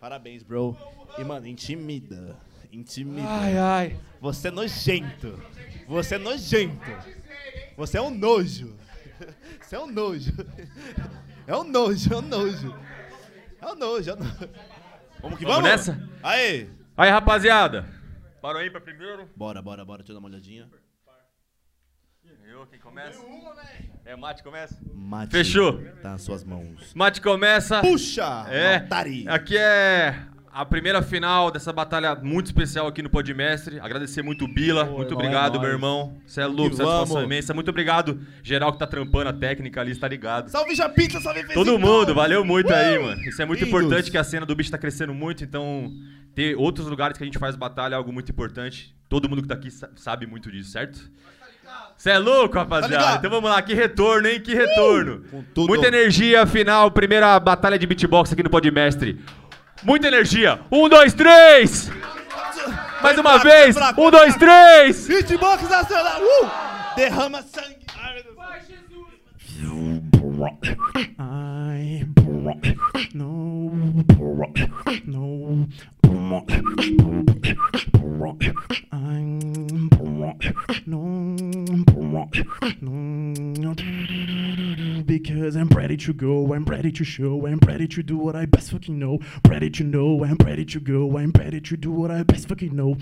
Speaker 1: Parabéns, bro. E, mano, intimida. Intimida.
Speaker 2: Ai, ai.
Speaker 1: Você é nojento. Você é nojento. Você é um nojo. Você é um nojo. É um nojo, é um nojo. É um nojo, é um nojo. Vamos que
Speaker 2: Vamos
Speaker 1: vamos?
Speaker 2: nessa?
Speaker 1: Aê!
Speaker 2: Aí, rapaziada. Parou aí pra primeiro.
Speaker 1: Bora, bora, bora. Deixa eu dar uma olhadinha.
Speaker 2: Eu, quem começa? É, o Mate começa?
Speaker 1: Mate.
Speaker 2: Fechou.
Speaker 1: Tá nas suas mãos.
Speaker 2: Mate começa.
Speaker 1: Puxa!
Speaker 2: É.
Speaker 1: Notari.
Speaker 2: Aqui é a primeira final dessa batalha muito especial aqui no Podmestre. Agradecer muito o Bila. muito
Speaker 1: irmão,
Speaker 2: obrigado,
Speaker 1: é
Speaker 2: meu irmão. Você é louco,
Speaker 1: que
Speaker 2: satisfação imensa. Muito obrigado, geral que tá trampando a técnica ali, está ligado.
Speaker 1: Salve Japita, salve
Speaker 2: Todo
Speaker 1: Fezitão.
Speaker 2: mundo, valeu muito aí, mano. Isso é muito
Speaker 1: Lindos.
Speaker 2: importante que a cena do bicho tá crescendo muito, então ter outros lugares que a gente faz batalha é algo muito importante. Todo mundo que tá aqui sa- sabe muito disso, certo? Você é louco, rapaziada?
Speaker 1: ligado?
Speaker 2: então vamos lá, que retorno, hein? Que retorno.
Speaker 1: Com tudo.
Speaker 2: Muita energia, final, primeira batalha de beatbox aqui no Podmestre. Muita energia. Um, dois, três! Mais uma vez!
Speaker 1: vai fraco,
Speaker 2: Um, dois, três!
Speaker 1: Hitbox nacional! Uh! Derrama sangue! Ai, meu Deus.
Speaker 7: I no no I'm no because I'm ready to go, I'm ready to show, I'm ready to do what I best fucking know, ready to know, I'm ready to go, I'm ready to do what I best fucking know.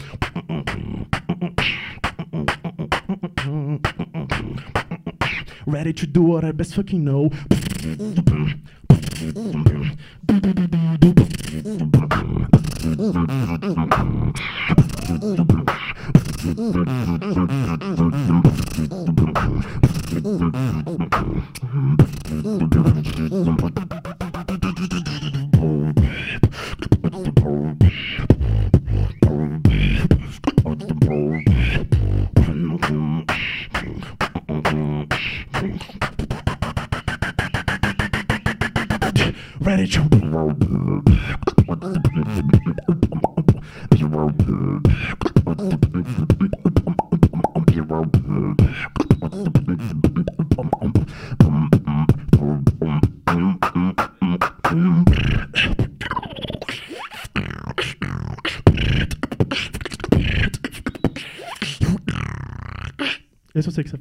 Speaker 7: Ready to do what I best fucking know. Ready to.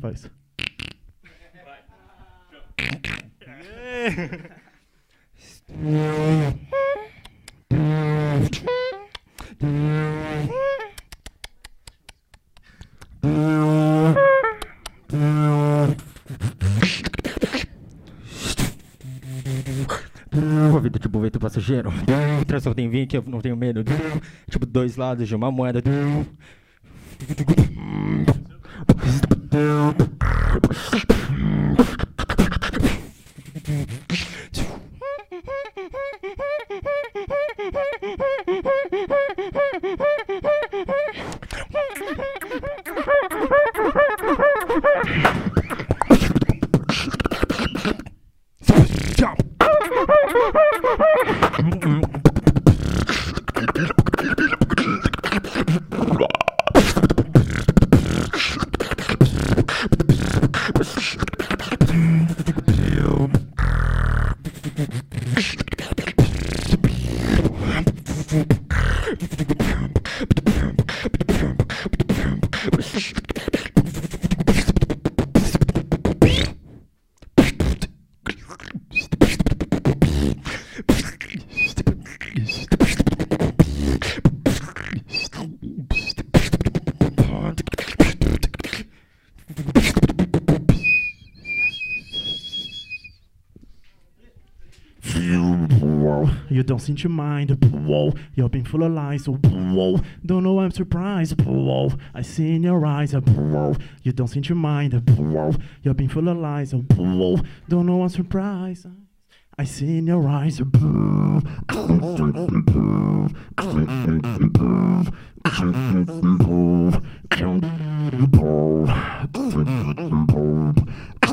Speaker 7: Faz.
Speaker 9: Vida tipo vento passageiro. Transporte em vinho que eu não tenho medo. Tipo dois lados de uma moeda.
Speaker 7: You [laughs] don't seem to mind. Whoa, you're being full of lies. Whoa, don't know I'm surprised. Whoa, I see in your eyes. Whoa, you don't seem to mind. Whoa, you're being full of lies. Whoa, don't know I'm surprised. I see in your eyes.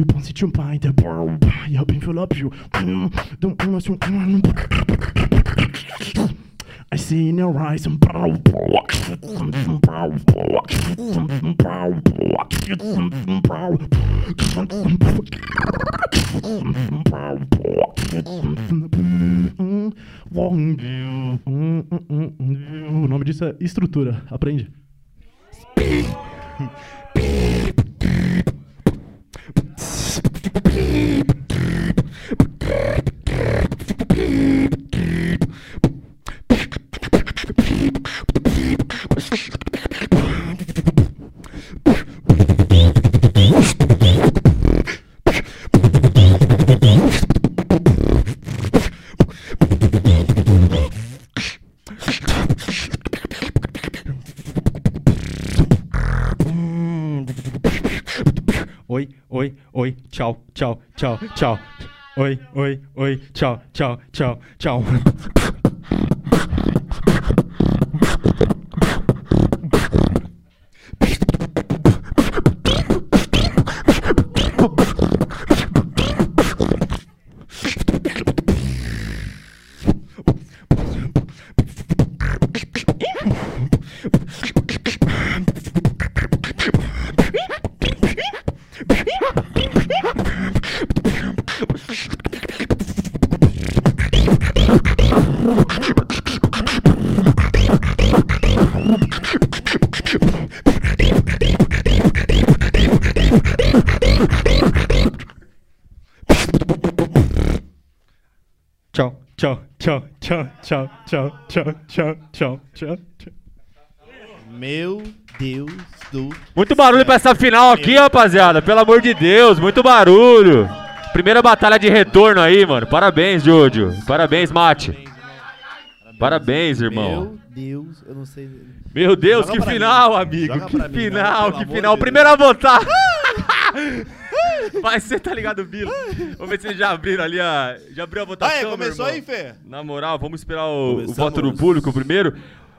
Speaker 7: you pensais tu pas de y a been full up you don't promise you I see in your eyes and o nome disso é estrutura. Aprende.
Speaker 9: Oi, oi, oi, tchau, tchau, tchau, tchau. Oi, oi, oi, tchau, tchau, tchau, tchau. [laughs] tchau, tchau, tchau, tchau, tchau, tchau, tchau.
Speaker 1: Meu Deus do.
Speaker 2: Muito barulho pra essa final aqui, rapaziada. Pelo amor de Deus, muito barulho. Primeira batalha de retorno aí, mano. Parabéns, Jojo. Parabéns, Mate. Parabéns, irmão.
Speaker 1: Meu Deus, eu não sei.
Speaker 2: Meu Deus,
Speaker 1: Joga
Speaker 2: que final,
Speaker 1: mim.
Speaker 2: amigo.
Speaker 1: Joga
Speaker 2: Que
Speaker 1: mim,
Speaker 2: final,
Speaker 1: não,
Speaker 2: que final. Primeira a votar. [laughs] [laughs] Vai ser, tá ligado, Bilo? Vamos ver se eles já abriram ali a. Já abriu a votação.
Speaker 1: Aí, começou
Speaker 2: irmão.
Speaker 1: aí, Fê?
Speaker 2: Na moral, vamos esperar o, o voto do público primeiro.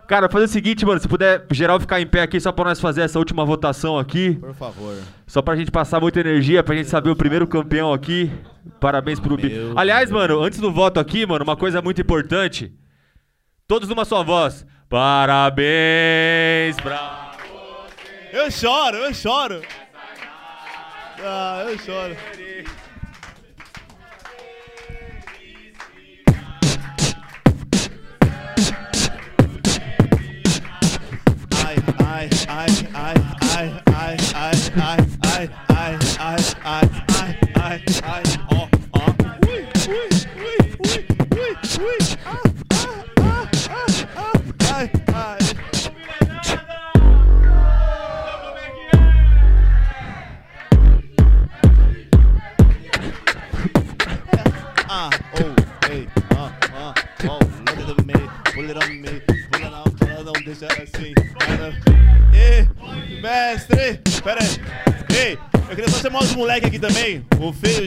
Speaker 2: Cara, fazer o seguinte, mano, se puder geral ficar em pé aqui só pra nós fazer essa última votação aqui.
Speaker 1: Por favor.
Speaker 2: Só pra gente passar muita energia, pra gente saber o primeiro campeão aqui. Parabéns pro Bi.
Speaker 1: Meu
Speaker 2: Aliás, mano, antes do voto aqui, mano, uma coisa muito importante. Todos numa só voz. Parabéns pra.
Speaker 1: Eu choro, eu choro. Ah, eu choro.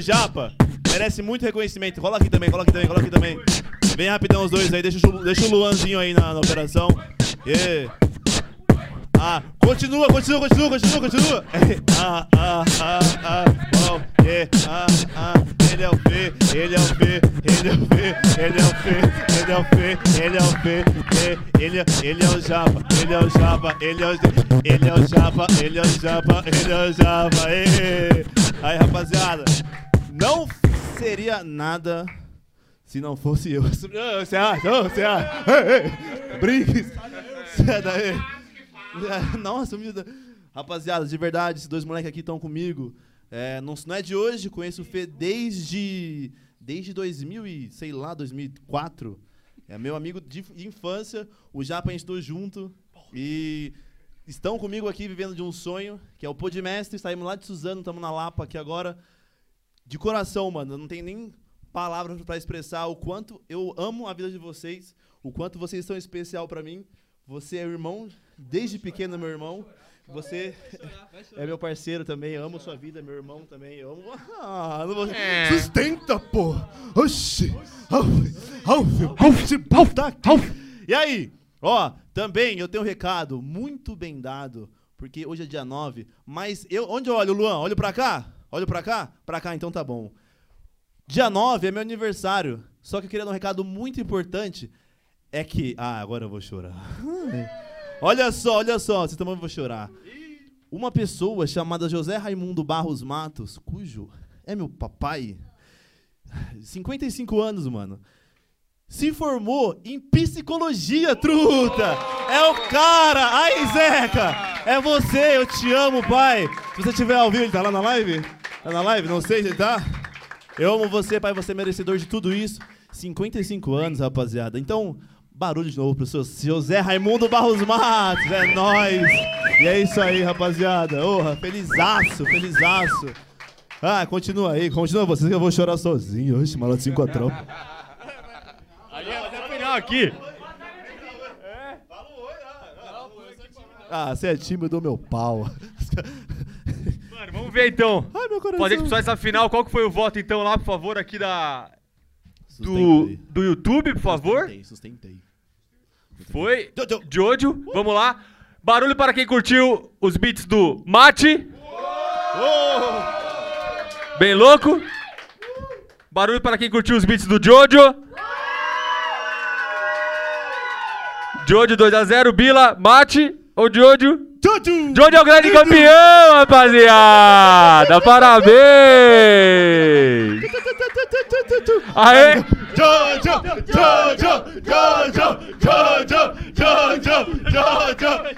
Speaker 1: Japa. Merece muito reconhecimento. Cola aqui também, cola aqui também, cola aqui também. Vem rapidão os dois aí, deixa, o- deixa o Luanzinho aí na, na operação. Ê. Ah, continua, continua, continua, continua, continua. ah, ah, ah, ah, oh, yeah, ah, ah, ele é o Fê, ele é o Fê, ele é o Fê, ele é o Fê, ele é o Fê, ele é o é, ele é, ele é o Japa, ele é o Japa, ele é o, ele é o Japa, ele é o Japa, ele é o Japa. Aí, rapaziada, não seria nada se não fosse eu. Você acha? Você acha? Brinques. Sai daí. Nossa. Rapaziada, de verdade, esses dois moleques aqui estão comigo. É, não, não é de hoje, conheço o Fê desde, desde 2000 e, sei lá, 2004. É meu amigo de, infância. O Japa a gente estudou junto. E estão comigo aqui vivendo de um sonho, que é o Podmestre. Saímos lá de Suzano, estamos na Lapa aqui agora. De coração, mano, não tem nem palavras pra expressar o quanto eu amo a vida de vocês, o quanto vocês são especial pra mim. Você é irmão, desde pequeno é meu irmão. Você [laughs] é meu parceiro também, eu amo sua vida, meu irmão também. Eu amo. [laughs] Ah, não vou... Sustenta, pô! Oxi! Tá. E aí? Ó, também eu tenho um recado muito bem dado, porque hoje é dia 9, mas eu. Onde eu olho, Luan? Olho pra cá? Olha pra cá? Pra cá, então tá bom. Dia 9 é meu aniversário. Só que eu queria dar um recado muito importante. É que. Ah, agora eu vou chorar. [laughs] olha só, olha só. Vocês também vão chorar. Uma pessoa chamada José Raimundo Barros Matos, cujo é meu papai, 55 anos, mano, se formou em psicologia, truta! É o cara! Ai, Zeca! É você, eu te amo, pai! Se você estiver ao vivo, ele tá lá na live? Tá na live? Não sei se tá. Eu amo você, pai, você é merecedor de tudo isso. 55 anos, rapaziada. Então, barulho de novo pro seu José Raimundo Barros Matos, é nóis! E é isso aí, rapaziada. Orra, felizaço, felizaço. Ah, continua aí, continua vocês que eu vou chorar sozinho. Oxe, maluco, cinco atrão.
Speaker 2: Ali é até o final aqui.
Speaker 1: Ah, você é dou meu pau.
Speaker 2: Vamos ver então.
Speaker 1: Ai, meu coração.
Speaker 2: Fazer só essa final. Qual que foi o voto então lá, por favor, aqui da do, do YouTube, por favor?
Speaker 1: Sustentei, sustentei.
Speaker 2: Foi
Speaker 1: Jojo.
Speaker 2: Jojo. Vamos lá. Barulho para quem curtiu os beats do Mate. Bem louco. Barulho para quem curtiu os beats do Jojo. Jojo 2x0, Bila, Mate ou Jojo?
Speaker 1: Jojo!
Speaker 2: Jojo é o grande campeão, rapaziada! Parabéns! Aê!
Speaker 1: Jojo! Jojo! Jojo! Jojo! Jojo! Jojo!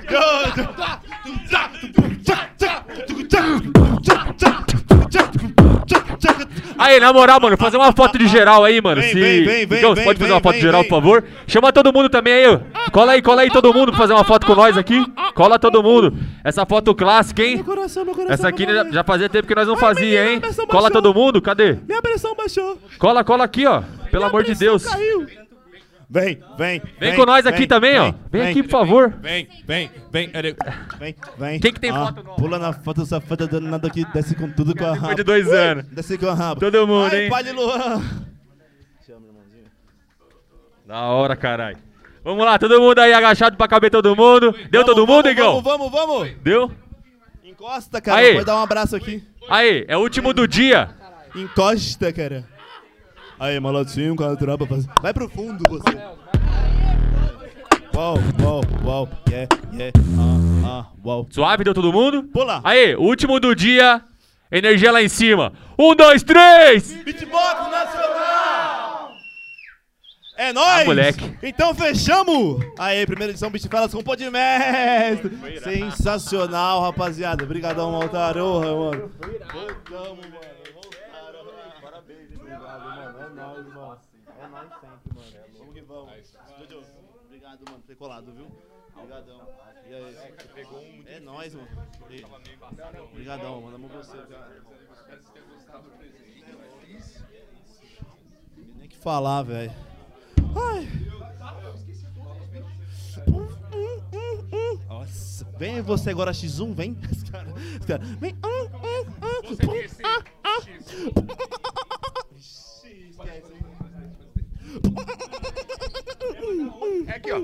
Speaker 2: Aí, na moral, mano, fazer uma foto de geral aí, mano.
Speaker 1: Vem,
Speaker 2: Se...
Speaker 1: vem, vem, vem,
Speaker 2: Miguel,
Speaker 1: vem,
Speaker 2: pode fazer uma foto de geral, por favor? Chama todo mundo também aí. ó. Cola aí, cola aí todo mundo pra fazer uma foto com nós aqui. Cola todo mundo. Essa foto clássica, hein?
Speaker 1: Meu coração, meu coração.
Speaker 2: Essa aqui já, já fazia tempo que nós não fazia, hein? Cola todo mundo, cadê?
Speaker 1: Minha pressão baixou.
Speaker 2: Cola, cola aqui, ó. Pelo amor de Deus.
Speaker 1: Caiu. Vem, vem.
Speaker 2: Vem com nós aqui também, ó. Vem aqui, por favor.
Speaker 6: Vem, vem, vem.
Speaker 1: Vem, vem.
Speaker 2: Quem que tem
Speaker 1: Ah,
Speaker 2: foto nova?
Speaker 1: Pula na foto safada danada que desce com tudo com a raba.
Speaker 2: Depois de dois anos.
Speaker 1: Desce com a raba.
Speaker 2: Todo mundo,
Speaker 1: Ai,
Speaker 2: hein?
Speaker 1: pai de Luan.
Speaker 2: Da hora, caralho. Vamos lá, todo mundo aí agachado pra caber todo mundo. Deu todo
Speaker 1: Vamos,
Speaker 2: mundo,
Speaker 1: vamos,
Speaker 2: Igão?
Speaker 1: Vamos, vamos, vamos.
Speaker 2: Deu?
Speaker 1: Encosta, cara.
Speaker 2: Aí.
Speaker 1: Pode dar um abraço aqui.
Speaker 2: Aí, é o último do dia.
Speaker 1: Encosta, cara. Aí, malotinho com a tropa. faz- Vai pro fundo, você. Uau, uau, uau. Yeah, yeah. Ah, ah, uau.
Speaker 2: Suave, deu todo mundo?
Speaker 1: Pula.
Speaker 2: Aí, último do dia. Energia lá em cima. Um, dois, três!
Speaker 1: Beatbox Nacional! É nóis!
Speaker 2: Ah, moleque.
Speaker 1: Então fechamos! Aí, primeira edição Beat Falas com Podmestre! Sensacional, rapaziada. Obrigadão, Maltaroha, mano. Voltamos, mano. Voltaram. Parabéns, obrigado, mano. É nóis, mano. É nóis sempre, mano. Vamos que vamos. Jojo, obrigado, mano, por ter colado, viu? Obrigadão. E aí? É nóis, mano. E- Obrigadão, mano. Amo você, cara. Nem que falar, velho. Ai. Nossa. Vem você agora, X1, vem. Os [laughs] os Vem. Ah, ah. Ixi, esquece, hein?
Speaker 6: Aqui, ó.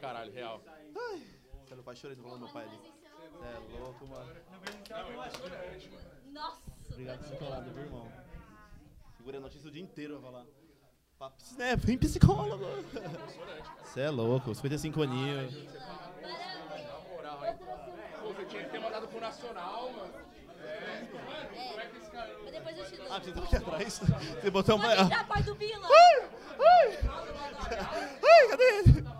Speaker 6: Caralho, pra real.
Speaker 1: Ai, você não faz chorar, tô falando meu pai ali. Você é louco, mano.
Speaker 4: Nossa!
Speaker 1: Obrigado por ter colado, viu, irmão? Segurei a notícia o dia inteiro, vai falar. Papo, né? Vem psicólogo. Você é louco, 55 aninhos.
Speaker 6: Pô, você tinha que ter mandado pro Nacional, mano.
Speaker 4: É, mas depois eu te dou.
Speaker 1: Ah, você tá aqui atrás. Você botou
Speaker 4: entrar, pai do Bila!
Speaker 1: Ai, cadê ele?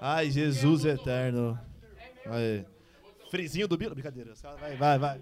Speaker 1: Ai, Jesus eterno. Aí. Frizinho do Bila. Brincadeira. Vai, vai, vai.